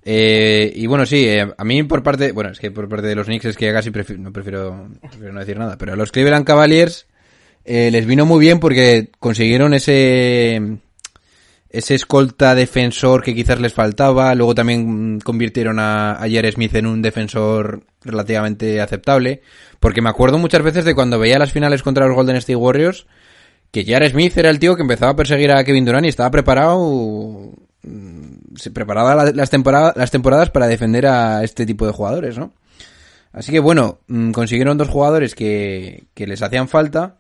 Eh, y bueno, sí, eh, a mí por parte, bueno, es que por parte de los Knicks es que casi prefi- no prefiero, prefiero no decir nada, pero a los Cleveland Cavaliers eh, les vino muy bien porque consiguieron ese ese escolta defensor que quizás les faltaba, luego también mm, convirtieron a, a J.R. Smith en un defensor relativamente aceptable, porque me acuerdo muchas veces de cuando veía las finales contra los Golden State Warriors, que J.R. Smith era el tío que empezaba a perseguir a Kevin Durant y estaba preparado mm, se preparaba la- las, temporadas, las temporadas para defender a este tipo de jugadores, ¿no? Así que bueno, mm, consiguieron dos jugadores que, que les hacían falta.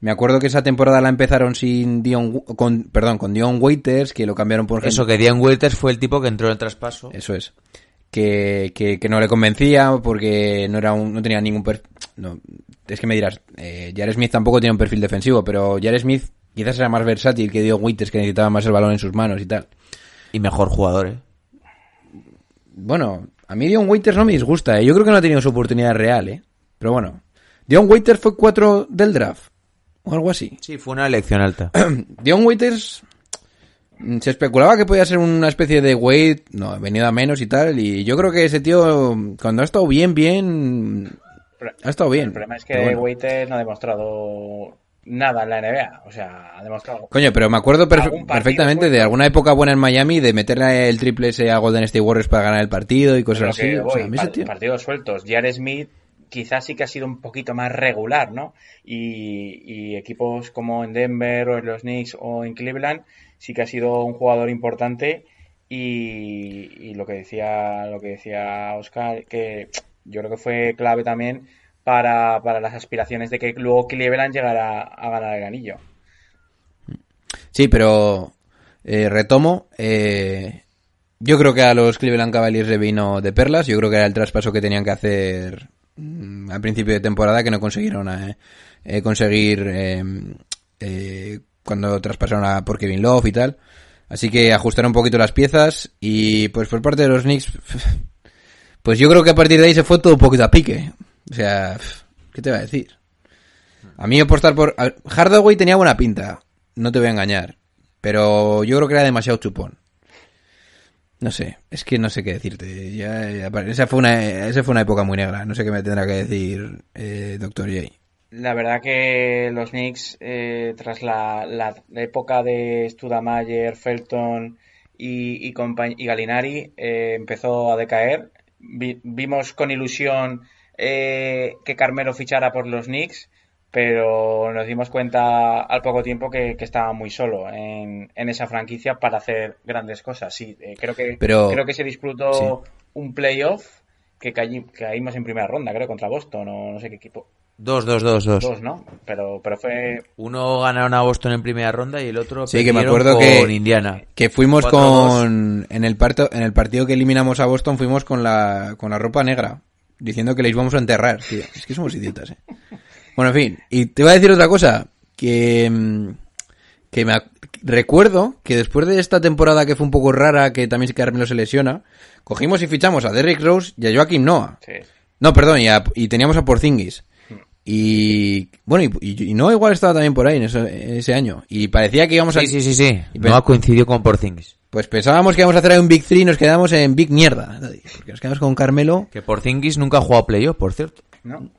Me acuerdo que esa temporada la empezaron sin Dion, con, perdón, con Dion Waiters, que lo cambiaron por Eso, que Dion Waiters fue el tipo que entró en el traspaso. eso es. Que, que, que no le convencía porque no era un, no tenía ningún perfil. No, es que me dirás, eh, Jared Smith tampoco tiene un perfil defensivo, pero Jared Smith quizás era más versátil que Dion Waiters, que necesitaba más el balón en sus manos y tal. Y mejor jugador, ¿eh? Bueno, a mí Dion Waiters no me disgusta, ¿eh? Yo creo que no ha tenido su oportunidad real, ¿eh? Pero bueno. Dion Waiters fue 4 del draft. O algo así. Sí, fue una elección alta. Dion Waiters mm, se especulaba que podía ser una especie de Wade, no, venido a menos y tal, y yo creo que ese tío, cuando ha estado bien, bien, ha estado bien. El problema es que bueno. Waiters no ha demostrado nada en la NBA. O sea, ha demostrado. Coño, pero me acuerdo perfectamente de alguna época buena en Miami, de meterle el triple ese a Golden State Warriors para ganar el partido y cosas Pero así. O sea, a mí ese tío- partidos sueltos. Jared Smith quizás sí que ha sido un poquito más regular, ¿no? Y, equipos como en Denver o en los Knicks o en Cleveland sí que ha sido un jugador importante y, y lo que decía lo que decía Oscar que yo creo que fue clave también para, para las aspiraciones de que luego Cleveland llegara a ganar el anillo. Sí, pero eh, retomo. eh, yo creo que a los Cleveland Cavaliers le vino de perlas. Yo creo que era el traspaso que tenían que hacer mm, al principio de temporada que no consiguieron eh, eh, conseguir eh, eh, cuando traspasaron a por Kevin Love y tal. Así que ajustaron un poquito las piezas y pues por parte de los Knicks, pues yo creo que a partir de ahí se fue todo un poquito a pique. O sea, ¿qué te va a decir? A mí apostar por... Hardaway tenía buena pinta, no te voy a engañar. Pero yo creo que era demasiado chupón. No sé, es que no sé qué decirte. Ya, esa, fue una, esa fue una época muy negra. No sé qué me tendrá que decir eh, Dr. J. La verdad que los Knicks, eh, tras la, la época de Studamayer, Felton y, y, y Gallinari, eh, empezó a decaer. Vi- vimos con ilusión eh, que Carmelo fichara por los Knicks, pero nos dimos cuenta al poco tiempo que, que estaba muy solo en, en esa franquicia para hacer grandes cosas. Sí, eh, creo que Pero- creo que se disputó un playoff que caí- caímos en primera ronda, creo, contra Boston o no sé qué equipo. Dos, dos, dos, dos. Dos, ¿no? Pero, pero fue. Uno ganaron a Boston en primera ronda y el otro Sí, que me acuerdo con que- Indiana. Que fuimos 4-2. con... En el, parto, en el partido que eliminamos a Boston fuimos con la, con la ropa negra. Diciendo que les íbamos a enterrar, tío. Es que somos idiotas, eh. Bueno, en fin. Y te voy a decir otra cosa. Que... mm, Que me recuerdo que después de esta temporada que fue un poco rara, que también Carmelo se lesiona, cogimos y fichamos a Derrick Rose y a Joaquim Noah. Sí. No, perdón, y, a- y teníamos a Porzingis. Y bueno, y, y- y no igual estaba también por ahí en ese, en ese año. Y parecía que íbamos a... Sí, sí, sí, sí. Y No pen- ha coincidido con Porzingis. Pues pensábamos que íbamos a hacer ahí un Big 3 y nos quedamos en Big Mierda. Porque nos quedamos con Carmelo. Que Porzingis nunca ha jugado playoff, por cierto. ¿No?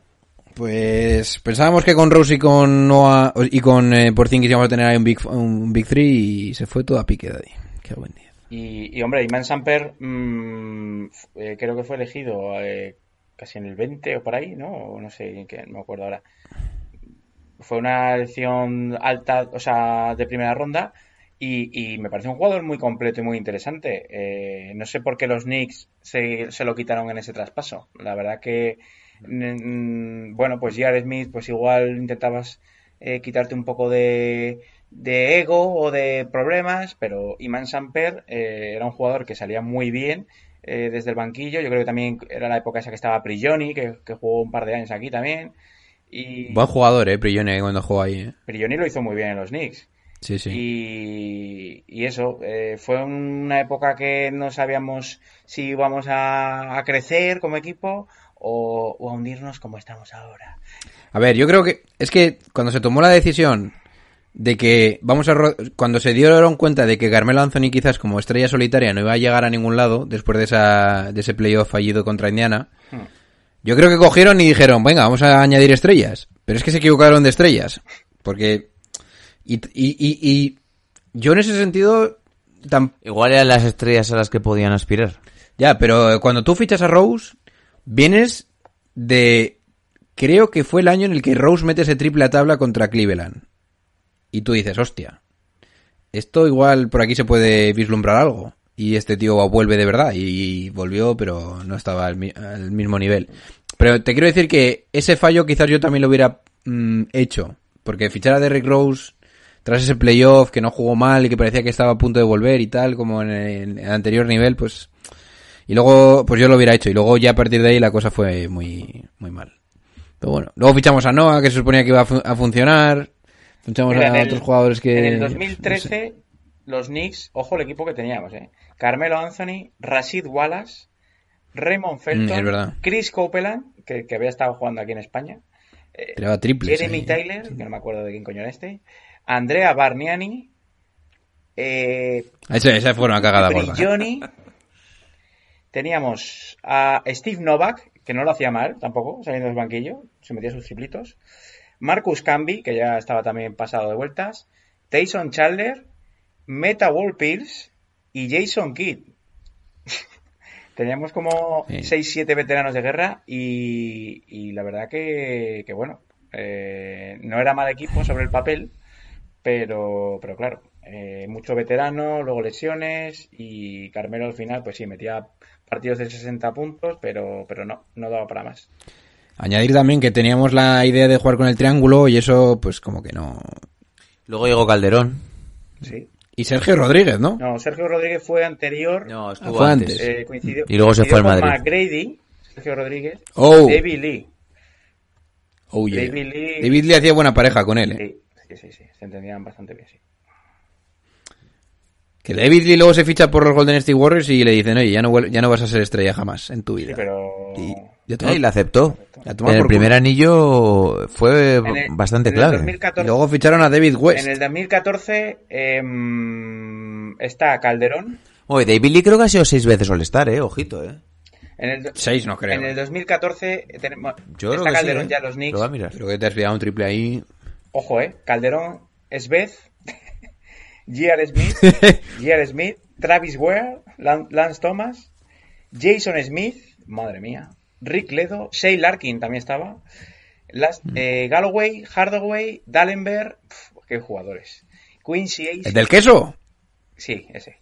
Pues pensábamos que con Rose y con Noah y con eh, Porzingis íbamos a tener ahí un Big, un big 3 y se fue todo a pique, Daddy. Qué buen día. Y, y, hombre, Iman Samper mm, eh, creo que fue elegido eh, casi en el 20 o por ahí, ¿no? O no sé, qué, no me acuerdo ahora. Fue una elección alta, o sea, de primera ronda. Y, y me parece un jugador muy completo y muy interesante. Eh, no sé por qué los Knicks se, se lo quitaron en ese traspaso. La verdad que, bueno, pues Jared Smith, pues igual intentabas eh, quitarte un poco de, de ego o de problemas, pero Iman Samper eh, era un jugador que salía muy bien eh, desde el banquillo. Yo creo que también era la época esa que estaba Prigioni, que, que jugó un par de años aquí también. Y Buen jugador, eh, Prione, cuando jugó ahí, eh. Prigioni lo hizo muy bien en los Knicks. Sí, sí. Y, y eso, eh, fue una época que no sabíamos si íbamos a, a crecer como equipo o, o a hundirnos como estamos ahora. A ver, yo creo que es que cuando se tomó la decisión de que vamos a ro- cuando se dieron cuenta de que Carmelo Anthony quizás como estrella solitaria no iba a llegar a ningún lado después de esa de ese playoff fallido contra Indiana, Hmm. yo creo que cogieron y dijeron, venga, vamos a añadir estrellas. Pero es que se equivocaron de estrellas, porque y, y, y, y yo en ese sentido tam- Igual eran las estrellas a las que podían aspirar. ya, pero cuando tú fichas a Rose, vienes de... Creo que fue el año en el que Rose mete ese triple a tabla contra Cleveland. Y tú dices, hostia, esto igual por aquí se puede vislumbrar algo. Y este tío vuelve de verdad. Y volvió, pero no estaba al, mi- al mismo nivel. Pero te quiero decir que ese fallo quizás yo también lo hubiera mm, hecho. Porque fichar a Derrick Rose tras ese playoff que no jugó mal y que parecía que estaba a punto de volver y tal, como en el anterior nivel, pues... Y luego, pues yo lo hubiera hecho. Y luego ya a partir de ahí la cosa fue muy, muy mal. Pero bueno, luego fichamos a Noah, que se suponía que iba a, fu- a funcionar. Fichamos Mira, a el- otros jugadores que... En el no sé. 2013, los Knicks, ojo el equipo que teníamos, ¿eh? Carmelo Anthony, Rashid Wallace, Raymond Felton, Mm, verdad. Chris Copeland, que, que había estado jugando aquí en España, eh, triples Jeremy ahí. Tyler, que no me acuerdo de quién coño era este, Andrea Barniani, eh, Esa, esa fue una cagada gorda. Prigioni, teníamos a Steve Novak, que no lo hacía mal tampoco, saliendo del banquillo, se metía sus triplitos, Marcus Camby, que ya estaba también pasado de vueltas, Tyson Chandler, Meta Wall Pierce y Jason Kidd. Teníamos como Sí. 6-7 veteranos de guerra y, y la verdad que, que bueno, eh, no era mal equipo sobre el papel, pero, pero claro, eh, mucho veterano, luego lesiones y Carmelo al final, pues sí, metía partidos de 60 puntos, pero, pero no, no daba para más. Añadir también que teníamos la idea de jugar con el triángulo y eso, pues como que no... Luego llegó Calderón. Sí. Y Sergio Rodríguez, ¿no? No, Sergio Rodríguez fue anterior. No, estuvo fue antes. antes. eh, coincidió, Y luego se fue al Madrid. McGrady, Sergio Rodríguez, Oh. David Lee. Oh, yeah. David Lee- David Lee hacía buena pareja con él, ¿eh? Sí, sí, sí, sí, se entendían bastante bien, sí. Que David Lee luego se ficha por los Golden State Warriors y le dicen, oye, ya no, ya no vas a ser estrella jamás en tu vida. Sí, pero... Y ya toma- y la aceptó. La En el primer culo. anillo fue En el- bastante en el clave. 2014 Y luego ficharon a David West. En el 2014 em, está Calderón. Oye, David Lee creo que ha sido seis veces All-Star, eh. Ojito, eh. En el, Seis no creo. En el 2014 tenemos, Yo creo está que Calderón sí, eh. ya los Knicks. Lo va a mirar. Creo que te has pillado un triple ahí. Ojo, eh. Calderón, Svez, J.R. Smith, J.R. Smith, Travis Ware, Lan- Lance Thomas, Jason Smith, madre mía, Rick Ledo, Shea Larkin también estaba, Las- Mm. eh, Galloway, Hardaway, Dallenberg, pf, qué jugadores. Quincy Ace, ¿El del queso? sí, ese.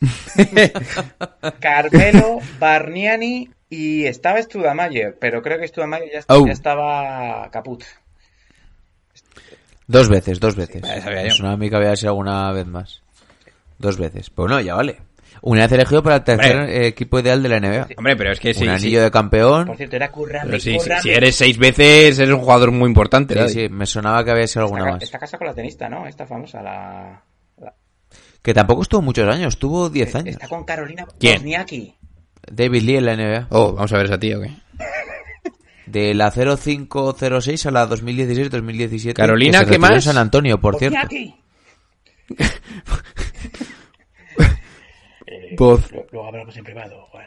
Carmelo, Barniani y estaba Studamayer, pero creo que Studamayer ya, Oh. ya estaba caput. Dos veces, dos veces. yo. Es una amiga había sido alguna vez más. Dos veces. Pues no, ya vale. Una vez elegido para el tercer Hombre. eh, equipo ideal de la NBA. Hombre, pero es que sí. un sí. anillo de campeón. Por cierto, era Currame, Pero sí, sí, si eres seis veces, eres un jugador muy importante. Sí, ¿no? sí, me sonaba que había sido alguna Está, más. está casada con la tenista, ¿no? Esta famosa, la... la- Que tampoco estuvo muchos años, tuvo 10 años. Está con Carolina ¿Quién? Wozniacki. David Lee en la NBA. Oh, vamos a ver esa tía, ¿ok? De la 0506 a la 2016-2017. Carolina, que se ¿qué más? San Antonio, por cierto. Lo- Luego hablamos en privado, Juan.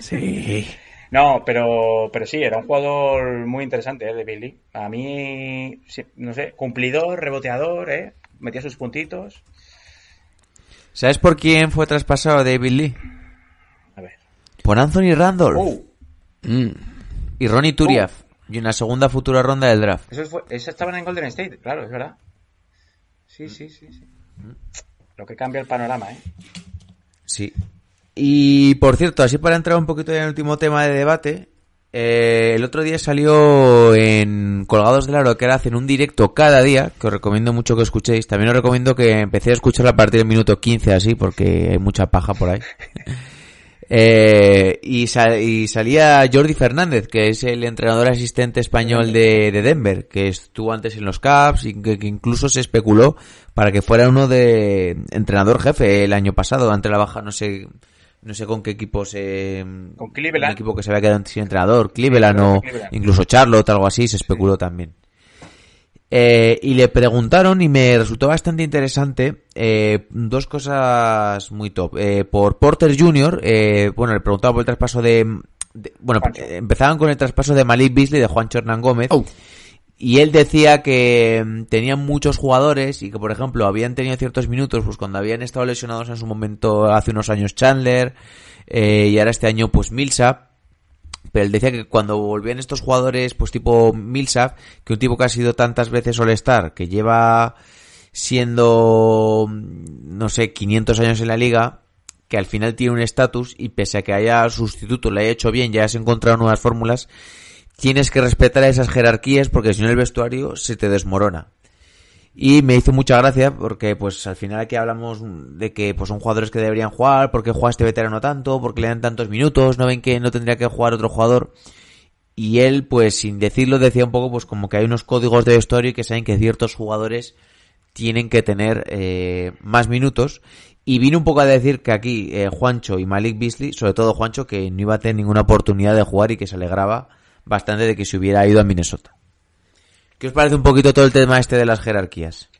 Sí. No, pero, pero sí, era un jugador muy interesante, ¿eh? De Billy. A mí, sí, no sé, cumplidor, reboteador, ¿eh? Metía sus puntitos. ¿Sabes por quién fue traspasado David Lee? A ver. Por Anthony Randolph ¡Uh! Mm. Y Ronnie Turiaf. Y una segunda futura ronda del draft. Eso fue, esos estaban en Golden State, claro, es verdad. Sí, sí, sí, sí. Lo que cambia el panorama, ¿eh? Sí. Y por cierto, así para entrar un poquito en el último tema de debate, Eh, el otro día salió en Colgados del Aro que era hacen un directo cada día, que os recomiendo mucho que escuchéis. También os recomiendo que empecé a escuchar a partir del minuto 15 así, porque hay mucha paja por ahí. Eh, y, sal- y salía Jordi Fernández, que es el entrenador asistente español de, de Denver, que estuvo antes en los Caps y que, que incluso se especuló para que fuera uno de entrenador jefe el año pasado, ante la baja, no sé, no sé con qué equipo se, Con Cleveland. un equipo que se había quedado sin entrenador, Cleveland o Cleveland. incluso Charlotte, algo así, se especuló también. Eh, y le preguntaron y me resultó bastante interesante eh, dos cosas muy top. Eh, por Porter Jr., eh, bueno, le preguntaba por el traspaso de... de- bueno, empezaban con el traspaso de Malik Beasley de Juancho Hernán Gómez. Oh. Y él decía que mm, tenían muchos jugadores y que, por ejemplo, habían tenido ciertos minutos, pues cuando habían estado lesionados en su momento hace unos años Chandler, eh, y ahora este año, pues Millsap. Pero él decía que cuando volvían estos jugadores, pues tipo Millsap, que un tipo que ha sido tantas veces All-Star, que lleva siendo, mm, no sé, 500 años en la liga, que al final tiene un estatus y pese a que haya sustituto, le haya hecho bien, ya has encontrado nuevas fórmulas, tienes que respetar esas jerarquías porque si no el vestuario se te desmorona. Y me hizo mucha gracia porque pues al final aquí hablamos de que pues son jugadores que deberían jugar, porque juega este veterano tanto, porque le dan tantos minutos, no ven que no tendría que jugar otro jugador. Y él pues sin decirlo decía un poco pues como que hay unos códigos de y que saben que ciertos jugadores tienen que tener eh, más minutos. Y vino un poco a decir que aquí eh, Juancho y Malik Beasley, sobre todo Juancho, que no iba a tener ninguna oportunidad de jugar y que se alegraba bastante de que se hubiera ido a Minnesota. ¿Qué os parece un poquito todo el tema este de las jerarquías?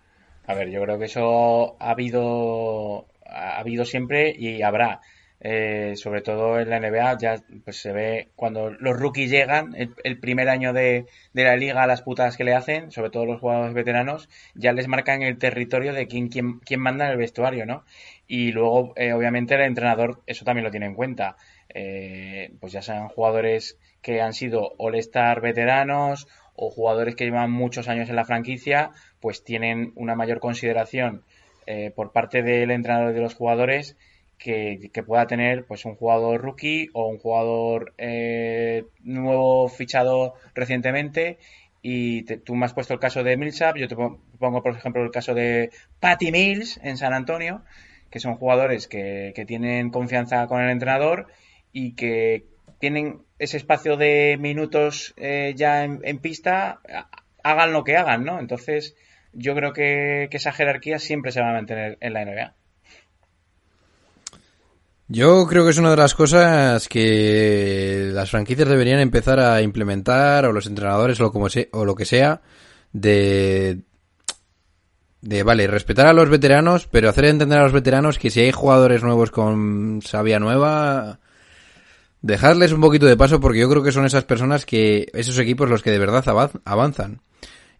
A ver, yo creo que eso ha habido, ha habido siempre y habrá. Eh, sobre todo en la NBA, ya pues se ve cuando los rookies llegan, el, primer año de, de la liga, las putas que le hacen, sobre todo los jugadores veteranos, ya les marcan el territorio de quién, quién, quién manda en el vestuario, ¿no? Y luego, eh, obviamente, el entrenador eso también lo tiene en cuenta. Eh, pues ya sean jugadores que han sido All-Star veteranos o jugadores que llevan muchos años en la franquicia, pues tienen una mayor consideración eh, por parte del entrenador y de los jugadores que, pueda tener pues un jugador rookie o un jugador eh, nuevo fichado recientemente. Y te- tú me has puesto el caso de Millsap, yo te pon- pongo por ejemplo el caso de Patty Mills en San Antonio, que son jugadores que tienen confianza con el entrenador y que tienen ese espacio de minutos eh, ya en, pista, ha- hagan lo que hagan, ¿no? Entonces yo creo que, esa jerarquía siempre se va a mantener en la NBA. Yo creo que es una de las cosas que las franquicias deberían empezar a implementar, o los entrenadores, o, como se- o lo que sea, de, de, vale, respetar a los veteranos, pero hacer entender a los veteranos que si hay jugadores nuevos con sabia nueva, dejarles un poquito de paso, porque yo creo que son esas personas que, esos equipos los que de verdad avan- avanzan.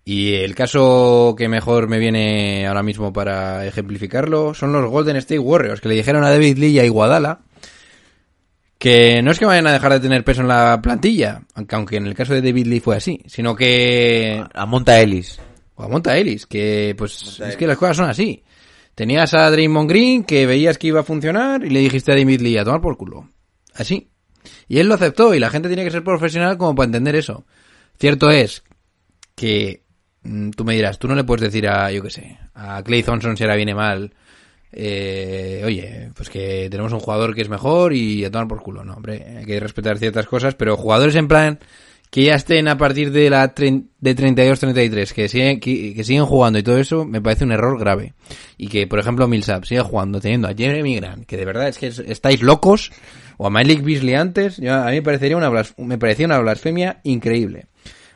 Y el caso que mejor me viene ahora mismo para ejemplificarlo son los Golden State Warriors, que le dijeron a David Lee y a Iguadala que no es que vayan a dejar de tener peso en la plantilla, aunque, aunque en el caso de David Lee fue así, sino que... A Monta Ellis. O a Monta Ellis, que pues Monta es Ellis. que las cosas son así. Tenías a Draymond Green que veías que iba a funcionar y le dijiste a David Lee a tomar por culo. Así. Y él lo aceptó y la gente tiene que ser profesional como para entender eso. Cierto es que mm, tú me dirás, tú no le puedes decir a, yo qué sé, a Clay Thompson si ahora viene mal, eh, oye, pues que tenemos un jugador que es mejor y a tomar por culo, no, hombre, hay que respetar ciertas cosas, pero jugadores en plan que ya estén a partir de la de 32-33, que siguen, que, que siguen jugando y todo eso, me parece un error grave. Y que, por ejemplo, Millsap sigue jugando teniendo a Jeremy Grant, que de verdad es que es- estáis locos, o a Malik Beasley antes, yo- a mí me parecería una blas- me parecía una blasfemia increíble.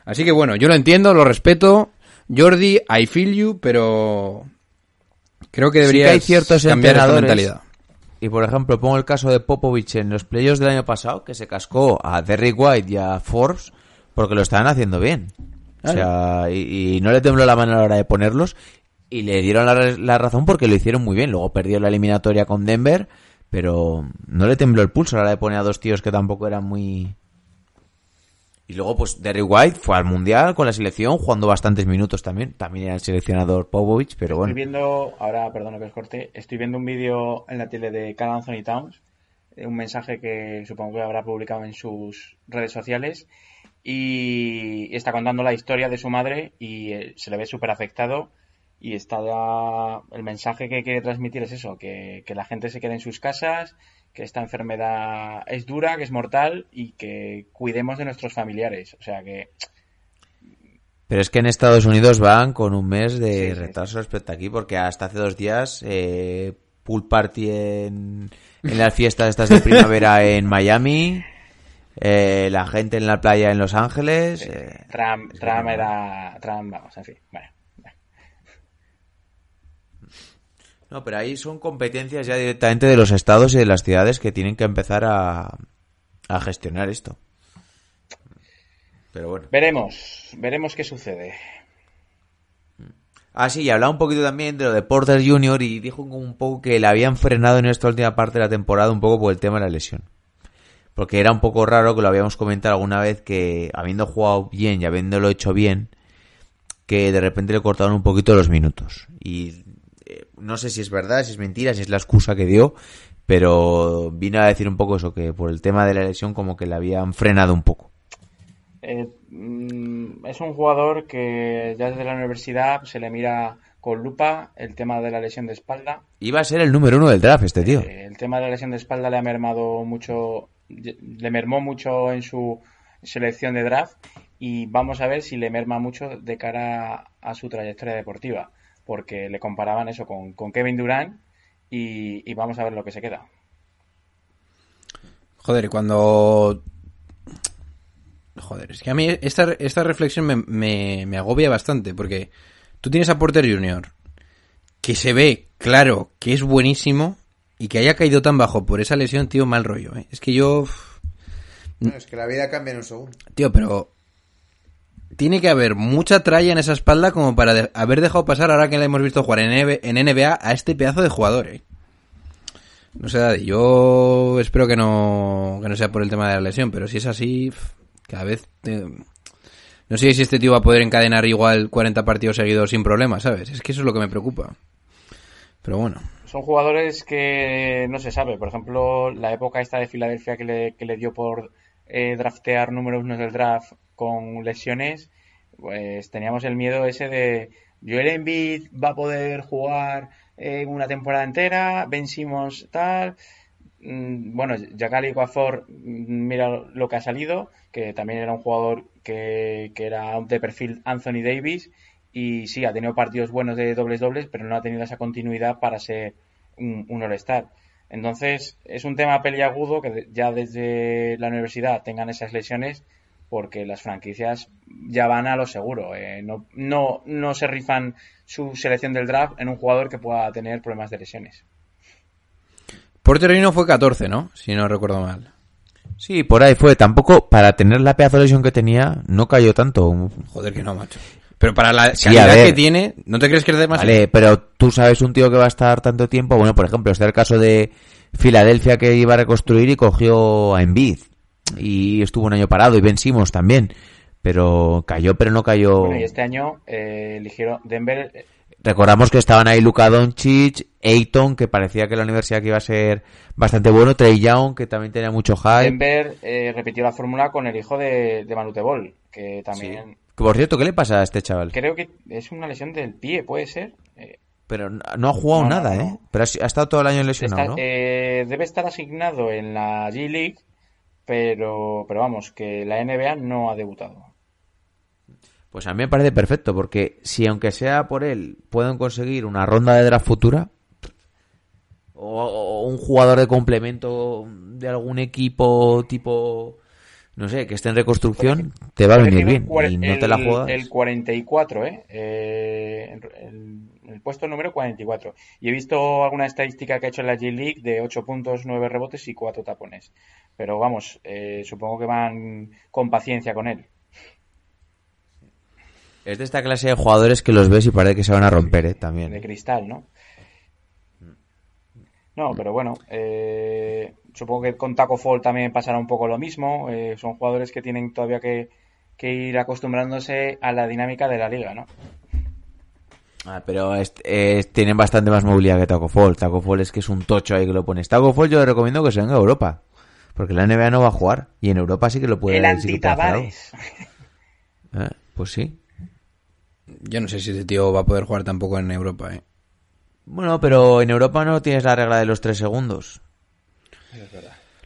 Así que bueno, yo lo entiendo, lo respeto. Jordi, I feel you, pero creo que Sí debería hay ciertos cambiar esta mentalidad. Y por ejemplo, pongo el caso de Popovich en los playoffs del año pasado, que se cascó a Derrick White y a Forbes porque lo estaban haciendo bien. O sea, y, y no le tembló la mano a la hora de ponerlos y le dieron la, la razón porque lo hicieron muy bien. Luego perdió la eliminatoria con Denver, pero no le tembló el pulso a la hora de poner a dos tíos que tampoco eran muy... Y luego, pues, Derrick White fue al Mundial con la selección, jugando bastantes minutos también. También era el seleccionador Popovich, pero Estoy bueno. viendo, ahora perdona que os corte, estoy viendo un vídeo en la tele de Carl Anthony Towns eh, un mensaje que supongo que habrá publicado en sus redes sociales y está contando la historia de su madre y eh, se le ve súper afectado y está el mensaje que quiere transmitir es eso, que, que la gente se quede en sus casas, que esta enfermedad es dura, que es mortal y que cuidemos de nuestros familiares. O sea que Pero es que en Estados Unidos van con un mes de Sí, sí. retraso respecto aquí, porque hasta hace dos días eh, pool party en, en las fiestas estas de primavera en Miami, eh, la gente en la playa en Los Ángeles. eh, Trump, Trump era... Trump, vamos, en fin. Bueno, No, pero ahí son competencias ya directamente de los estados y de las ciudades que tienen que empezar a, a gestionar esto. Pero bueno. veremos, veremos qué sucede. Ah, sí, y hablaba un poquito también de lo de Porter Jr. y dijo como un poco que le habían frenado en esta última parte de la temporada un poco por el tema de la lesión. Porque era un poco raro que lo habíamos comentado alguna vez que habiendo jugado bien y habiéndolo hecho bien, que de repente le cortaron un poquito los minutos. Y no sé si es verdad, si es mentira, si es la excusa que dio, pero vino a decir un poco eso, que por el tema de la lesión como que le habían frenado un poco. Eh, mm, es un jugador que ya desde la universidad se le mira con lupa el tema de la lesión de espalda. Iba a ser el número uno del draft este tío. Eh, el tema de la lesión de espalda le ha mermado mucho, le mermó mucho en su selección de draft y vamos a ver si le merma mucho de cara a su trayectoria deportiva, porque le comparaban eso con, con Kevin Durant y, y vamos a ver lo que se queda. Joder, y cuando... Joder, es que a mí esta, esta reflexión me, me, me agobia bastante, porque tú tienes a Porter Jr., que se ve, claro, que es buenísimo, y que haya caído tan bajo por esa lesión, tío, mal rollo, ¿eh? Es que yo... es que la vida cambia en un segundo. Tío, pero... Tiene que haber mucha tralla en esa espalda como para de- haber dejado pasar, ahora que le hemos visto jugar en, NB en NBA, a este pedazo de jugador, ¿eh? No sé, Daddy, yo espero que no, que no sea por el tema de la lesión, pero si es así, cada vez... No sé si este tío va a poder encadenar igual 40 partidos seguidos sin problemas, ¿sabes? Es que eso es lo que me preocupa. Pero bueno, Son jugadores que no se sabe. Por ejemplo, la época esta de Filadelfia que le, que le dio por eh, draftear números uno del draft con lesiones, pues teníamos el miedo ese de Joel Embiid va a poder jugar eh, una temporada entera, Ben Simmons tal. Mm, Bueno, Jacali Coafor, mm, mira lo que ha salido, que también era un jugador que, que era de perfil Anthony Davis y sí, ha tenido partidos buenos de dobles dobles, pero no ha tenido esa continuidad para ser un, un All-Star. Entonces, es un tema peliagudo que ya desde la universidad tengan esas lesiones porque las franquicias ya van a lo seguro. eh, no, no, no se rifan su selección del draft en un jugador que pueda tener problemas de lesiones. Porter Rino fue 14, ¿no? Si no recuerdo mal. Sí, por ahí fue. Tampoco, para tener la pedazo de lesión que tenía, no cayó tanto. Joder, que no, macho. Pero para la Sí, calidad que tiene, ¿no te crees que es demasiado? Vale, pero tú sabes un tío que va a estar tanto tiempo. Bueno, por ejemplo, está el caso de Filadelfia que iba a reconstruir y cogió a Embiid. Y estuvo un año parado. Y Ben Simmons también. Pero cayó, pero no cayó. Bueno, y este año eh, eligieron Denver. eh, Recordamos que estaban ahí Luka Doncic, Ayton, que parecía que la universidad que iba a ser bastante bueno, Trey Young, que también tenía mucho hype. Denver eh, repitió la fórmula con el hijo de, de Manute que también por cierto, ¿qué le pasa a este chaval? creo que es una lesión del pie, puede ser. Eh, Pero no ha jugado No, nada, no. ¿eh? Pero ha, estado todo el año lesionado, está- ¿no? eh, debe estar asignado en la G League, pero, pero vamos, que la NBA no ha debutado. Pues a mí me parece perfecto, porque si aunque sea por él pueden conseguir una ronda de draft futura, o, o un jugador de complemento de algún equipo tipo, no sé, que esté en reconstrucción, te va a venir bien. el Y no te la el- juegas. El 44, ¿eh? Eh, el, el puesto número 44. Y he visto alguna estadística que ha hecho en la G League de 8 puntos, 9 rebotes y 4 tapones. Pero vamos, eh, supongo que van con paciencia con él. Es de esta clase de jugadores que los ves y parece que se van a romper, ¿eh? También. de cristal, ¿no? No, pero bueno, eh, supongo que con Taco Fall también pasará un poco lo mismo. son jugadores que tienen todavía que, que ir acostumbrándose a la dinámica de la liga, ¿no? Ah, pero es- es- tienen bastante más movilidad que Taco Fall. Taco Fall es que es un tocho ahí que lo pones. Taco Fall yo le recomiendo que se venga a Europa. Porque la NBA no va a jugar. Y en Europa sí que lo puede el sí que puede hacer algo. antitavares. Eh, Pues sí. Yo no sé si ese tío va a poder jugar tampoco en Europa, ¿eh? Bueno, pero en Europa no tienes la regla de los tres segundos.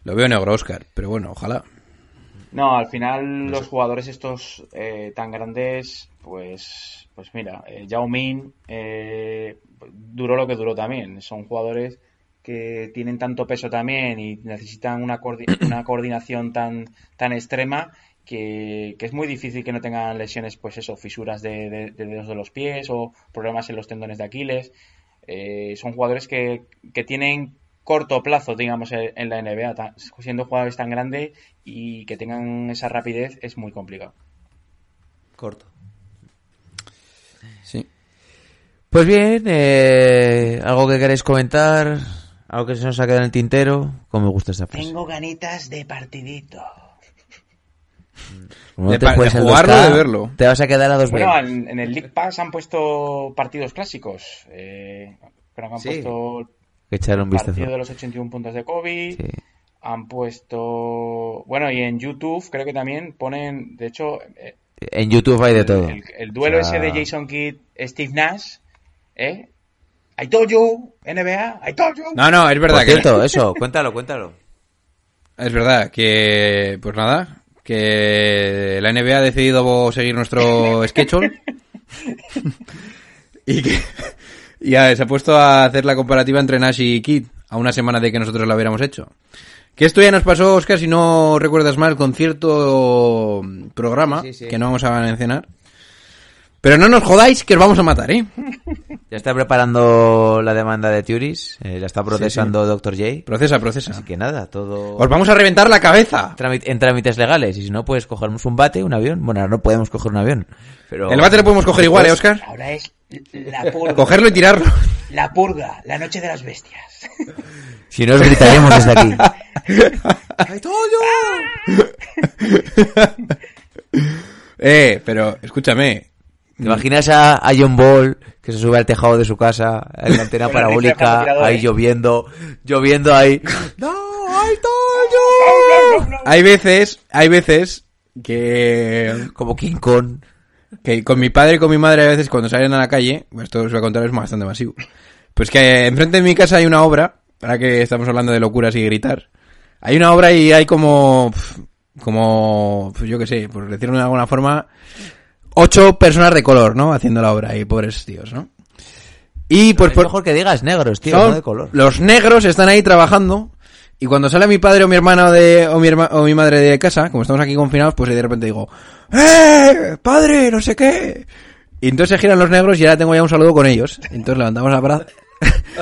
Lo veo negro, Oscar, pero bueno, ojalá. No, al final los jugadores estos eh, tan grandes, pues, pues mira, eh, Yao Ming eh, duró lo que duró también. Son jugadores que tienen tanto peso también y necesitan una, coordi- una coordinación tan, tan extrema que, que es muy difícil que no tengan lesiones, pues eso, fisuras de, de- de dedos de los pies o problemas en los tendones de Aquiles. Eh, son jugadores que, tienen corto plazo, digamos, en en la NBA. Siendo jugadores tan grandes y que tengan esa rapidez es muy complicado. Corto. Sí. Pues bien, eh, algo que queréis comentar, algo que se nos ha quedado en el tintero, como me gusta esta frase. Tengo ganitas de partidito. Como de te pa- de jugarlo, 2K, de verlo. Te vas a quedar a dos Bueno, veces. en, en el League Pass han puesto partidos clásicos. Eh, creo que han Sí. puesto echarle un vistazo. partido de los 81 puntos de Kobe. Sí. Han puesto. Bueno, y en YouTube creo que también ponen. De hecho, eh, En YouTube hay de el, todo. el- el duelo O sea, ese de Jason Kidd, Steve Nash. ¿Eh? I told you, NBA, I told you. No, no, es verdad Por que... cierto, eso, cuéntalo, cuéntalo. Es verdad que, pues nada, que la NBA ha decidido seguir nuestro schedule y que ya se ha puesto a hacer la comparativa entre Nash y Kidd a una semana de que nosotros lo hubiéramos hecho. Que esto ya nos pasó, Oscar, si no recuerdas mal, con cierto programa Sí, sí. que no vamos a mencionar. Pero no nos jodáis que os vamos a matar, ¿eh? Ya está preparando la demanda de Turis, eh, la está procesando Dr. J. Procesa, procesa. Así que nada, todo Os vamos a reventar la cabeza. en trámites legales. Y si no, pues cogernos un bate, un avión. Bueno, ahora no podemos coger un avión. Pero El bate lo podemos coger igual, ¿eh, Oscar? Ahora es la purga. Cogerlo y tirarlo. La purga, la noche de las bestias. Si no, os gritaremos desde aquí. Eh, pero escúchame. ¿Te imaginas a, a John Ball que se sube al tejado de su casa en la antena parabólica, ahí lloviendo, lloviendo ahí? No, I told you. Hay veces, hay veces que, Como King Kong. que con mi padre y con mi madre a veces cuando salen a la calle, pues esto os voy a contar es bastante masivo. Pues que enfrente de mi casa hay una obra, para que estamos hablando de locuras y gritar. Hay una obra y hay como, como, pues yo qué sé, por decirlo de alguna forma, ocho personas de color, ¿no? Haciendo la obra y pobres tíos, ¿no? Y pues es por, mejor que digas negros, tío, no de color. Los negros están ahí trabajando y cuando sale mi padre o mi hermano de, o mi herma- o mi madre de casa, como estamos aquí confinados, pues de repente digo, ¡Eh! ¡Padre! No sé qué. Y entonces se giran los negros y ahora tengo ya un saludo con ellos. Entonces levantamos la brazo.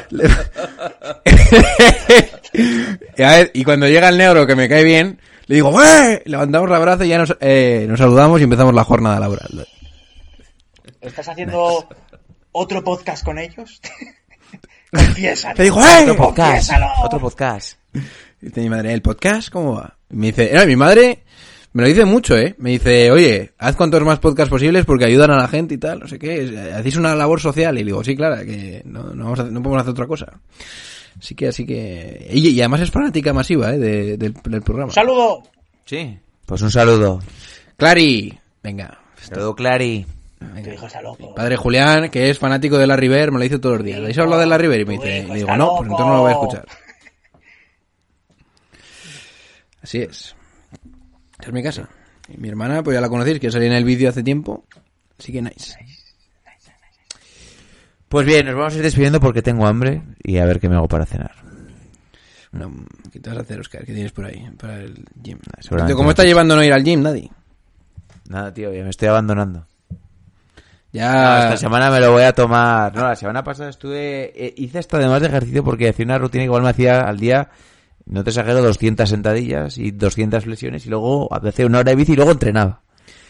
A ver, y cuando llega el negro que me cae bien, le digo, ¡eh! Levantamos la brazo y ya nos, eh, nos saludamos y empezamos la jornada laboral. ¿Estás haciendo otro podcast con ellos? Confiésalo. Te digo, ¡eh! Otro podcast, Confiésalo. otro podcast. Y dice mi madre, ¿el podcast cómo va? Y me dice, no, mi madre me lo dice mucho, ¿eh? Me dice, oye, haz cuantos más podcasts posibles porque ayudan a la gente y tal, no sé qué. es- Hacéis una labor social. Y le digo, sí, claro, que no, no, vamos a hacer- no podemos hacer otra cosa. Así que, así que... Y, y además es fanática masiva, ¿eh? de- del, del programa. Un saludo. Sí. Pues un saludo. Clary, venga. Saludo, Clary. Tu hijo está loco. Padre Julián, que es fanático de la River, me lo dice todos los días. ¿Le habéis hablado de la River? Y me dice, y digo, no, pues entonces no lo voy a escuchar. Así es. Esta es mi casa. Y mi hermana, pues ya la conocéis, que salí en el vídeo hace tiempo. Así que nice. Pues bien, nos vamos a ir despidiendo porque tengo hambre y a ver qué me hago para cenar. Bueno, ¿Qué te vas a hacer, Oscar? ¿Qué tienes por ahí? Para el gym. seguramente ¿Cómo no está llevando no ir al gym, nadie? Nada, tío, ya me estoy abandonando. Ya... No, esta semana me lo voy a tomar. No, la semana pasada estuve. eh, hice hasta además de ejercicio porque hacía una rutina que igual me hacía al día, no te exagero, 200 sentadillas y 200 flexiones y luego hacía una hora de bici y luego entrenaba.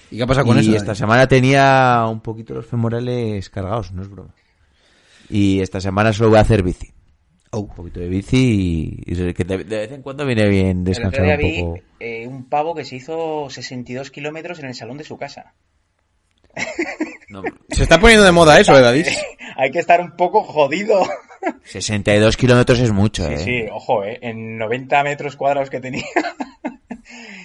¿Y qué pasa con y eso? esta semana tenía un poquito los femorales cargados, no es broma. Y esta semana solo voy a hacer bici. Un poquito de bici y, y que de, de vez en cuando viene bien descansar un vi poco. eh, un pavo que se hizo 62 kilómetros en el salón de su casa. No, Se está poniendo de moda eso, ¿eh, David? Hay que estar un poco jodido. 62 kilómetros es mucho, Sí, eh. sí, ojo, ¿eh? En 90 metros cuadrados que tenía.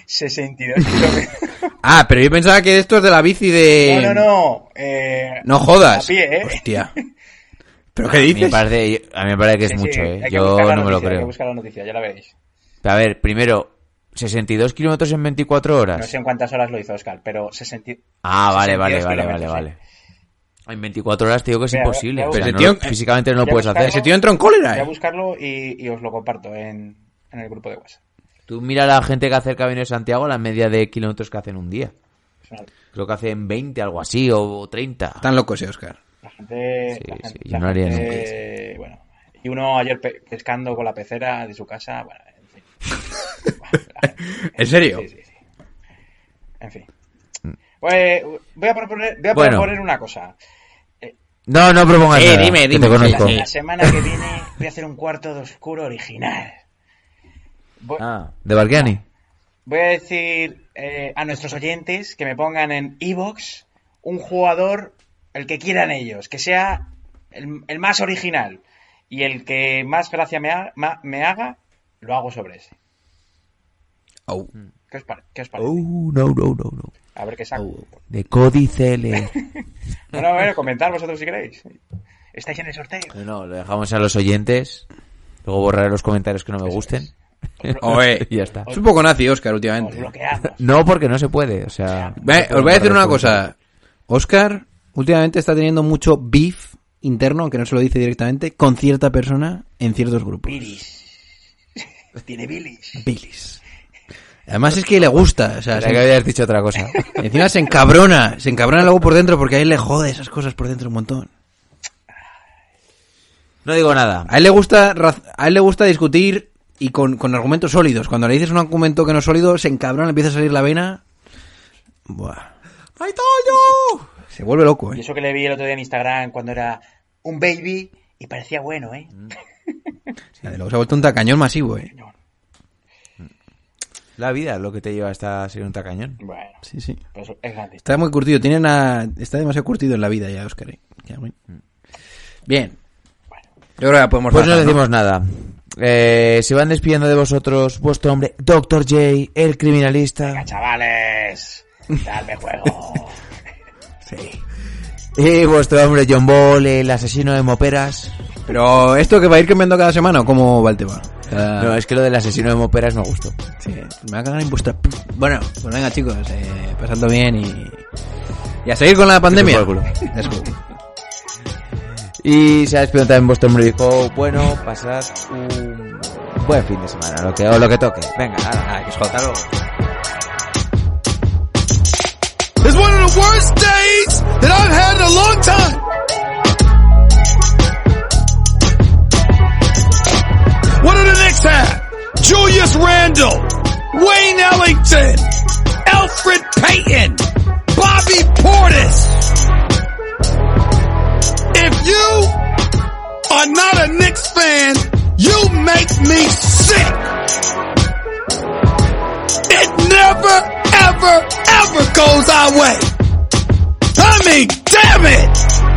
62 kilómetros. Ah, pero yo pensaba que esto es de la bici de... No, no, no. Eh, No jodas. A pie, ¿eh? Hostia. ¿Pero qué A mí, me dices? parece, a mí me parece que es Sí, mucho, eh. Yo no me lo noticia, Hay que creo. buscar la noticia, ya la veréis. Pero a ver, primero, 62 kilómetros en 24 horas. No sé en cuántas horas lo hizo Oscar, pero 60... Ah, vale, vale, 62 vale, vale, vale. En 24 horas te digo que es Voy a- imposible. voy a O sea, buscar- no- Pero ese tío- físicamente no lo puedes buscarlo. hacer. Ese tío entró en cólera, Voy a eh. buscarlo y, y os lo comparto en, en el grupo de WhatsApp. Tú mira a la gente que hace el Camino de Santiago, la media de kilómetros que hacen un día. Creo que hacen 20, algo así, o 30. Están locos, eh, Oscar. La gente... Sí, la sí, gente- yo la no haría gente- Bueno, y uno ayer pe- pescando con la pecera de su casa, bueno, en fin. ¿En serio? Sí, sí, sí. En fin. Pues, voy a proponer, voy a Bueno. proponer una cosa. No, no propongas Eh, nada, dime, que dime, te conozco. sí, La semana que viene voy a hacer un cuarto de oscuro original. Voy, Ah, de Bargiani. voy a decir eh, a nuestros oyentes que me pongan en Evox un jugador, el que quieran ellos, que sea el, el más original. Y el que más gracia me, ha- ma- me haga, lo hago sobre ese. Au. ¿Qué os, pare- qué os parece? Oh, no, no, no, no. A ver qué saco. De Códice Bueno, a ver, comentar vosotros si queréis. Estáis en el sorteo. No, lo dejamos a los oyentes. Luego borraré los comentarios que no me Eso gusten. Y ya está. Es un poco nazi, Oscar, Os últimamente. No, porque no se puede, o sea... Os voy a decir una cosa. Oscar últimamente está teniendo mucho beef interno, aunque no se lo dice directamente, con cierta persona en ciertos grupos. Bilis. Tiene bilis. Bilis. Además es que le gusta, o sea, se- que habías dicho otra cosa. encima se encabrona, se encabrona luego por dentro porque a él le jode esas cosas por dentro un montón. No digo nada. A él le gusta, a él le gusta discutir y con, con argumentos sólidos. Cuando le dices un argumento que no es sólido, se encabrona, le empieza a salir la vena. Buah. ¡Ay, Toño! Se vuelve loco, Y eh. eso que le vi el otro día en Instagram cuando era un baby y parecía bueno, ¿eh? Luego se ha vuelto un tacañón masivo, eh. La vida es lo que te lleva hasta ser un tacañón. Bueno, Sí, sí. pues es grande. Está muy curtido, tiene una... está demasiado curtido en la vida ya, Oscar. eh. Muy- Bien. Yo creo que ya podemos Pues no bajar, ¿no? decimos nada. Eh, se van despidiendo de vosotros vuestro hombre, Dr. J, el criminalista. Venga, chavales, darme juego. Y vuestro hombre, John Ball, el asesino de moperas. Pero esto que va a ir cambiando cada semana, ¿o cómo va el tema? Cada- No, es que lo del asesino de moperas me gustó. Sí, me va a cagar en vuestra... Bueno, pues venga chicos, eh, pasando bien y... Y a seguir con la pandemia. Y se ha despedido también vuestro hombre y dijo, bueno, pasad un buen fin de semana, lo que, o lo que toque. Venga, nada, nada, que os luego. That I've had in a long time. What do the Knicks have? Julius Randle, Wayne Ellington, Alfred Payton, Bobby Portis. If you are not a Knicks fan, you make me sick. It never, ever, ever goes our way coming! Damn it!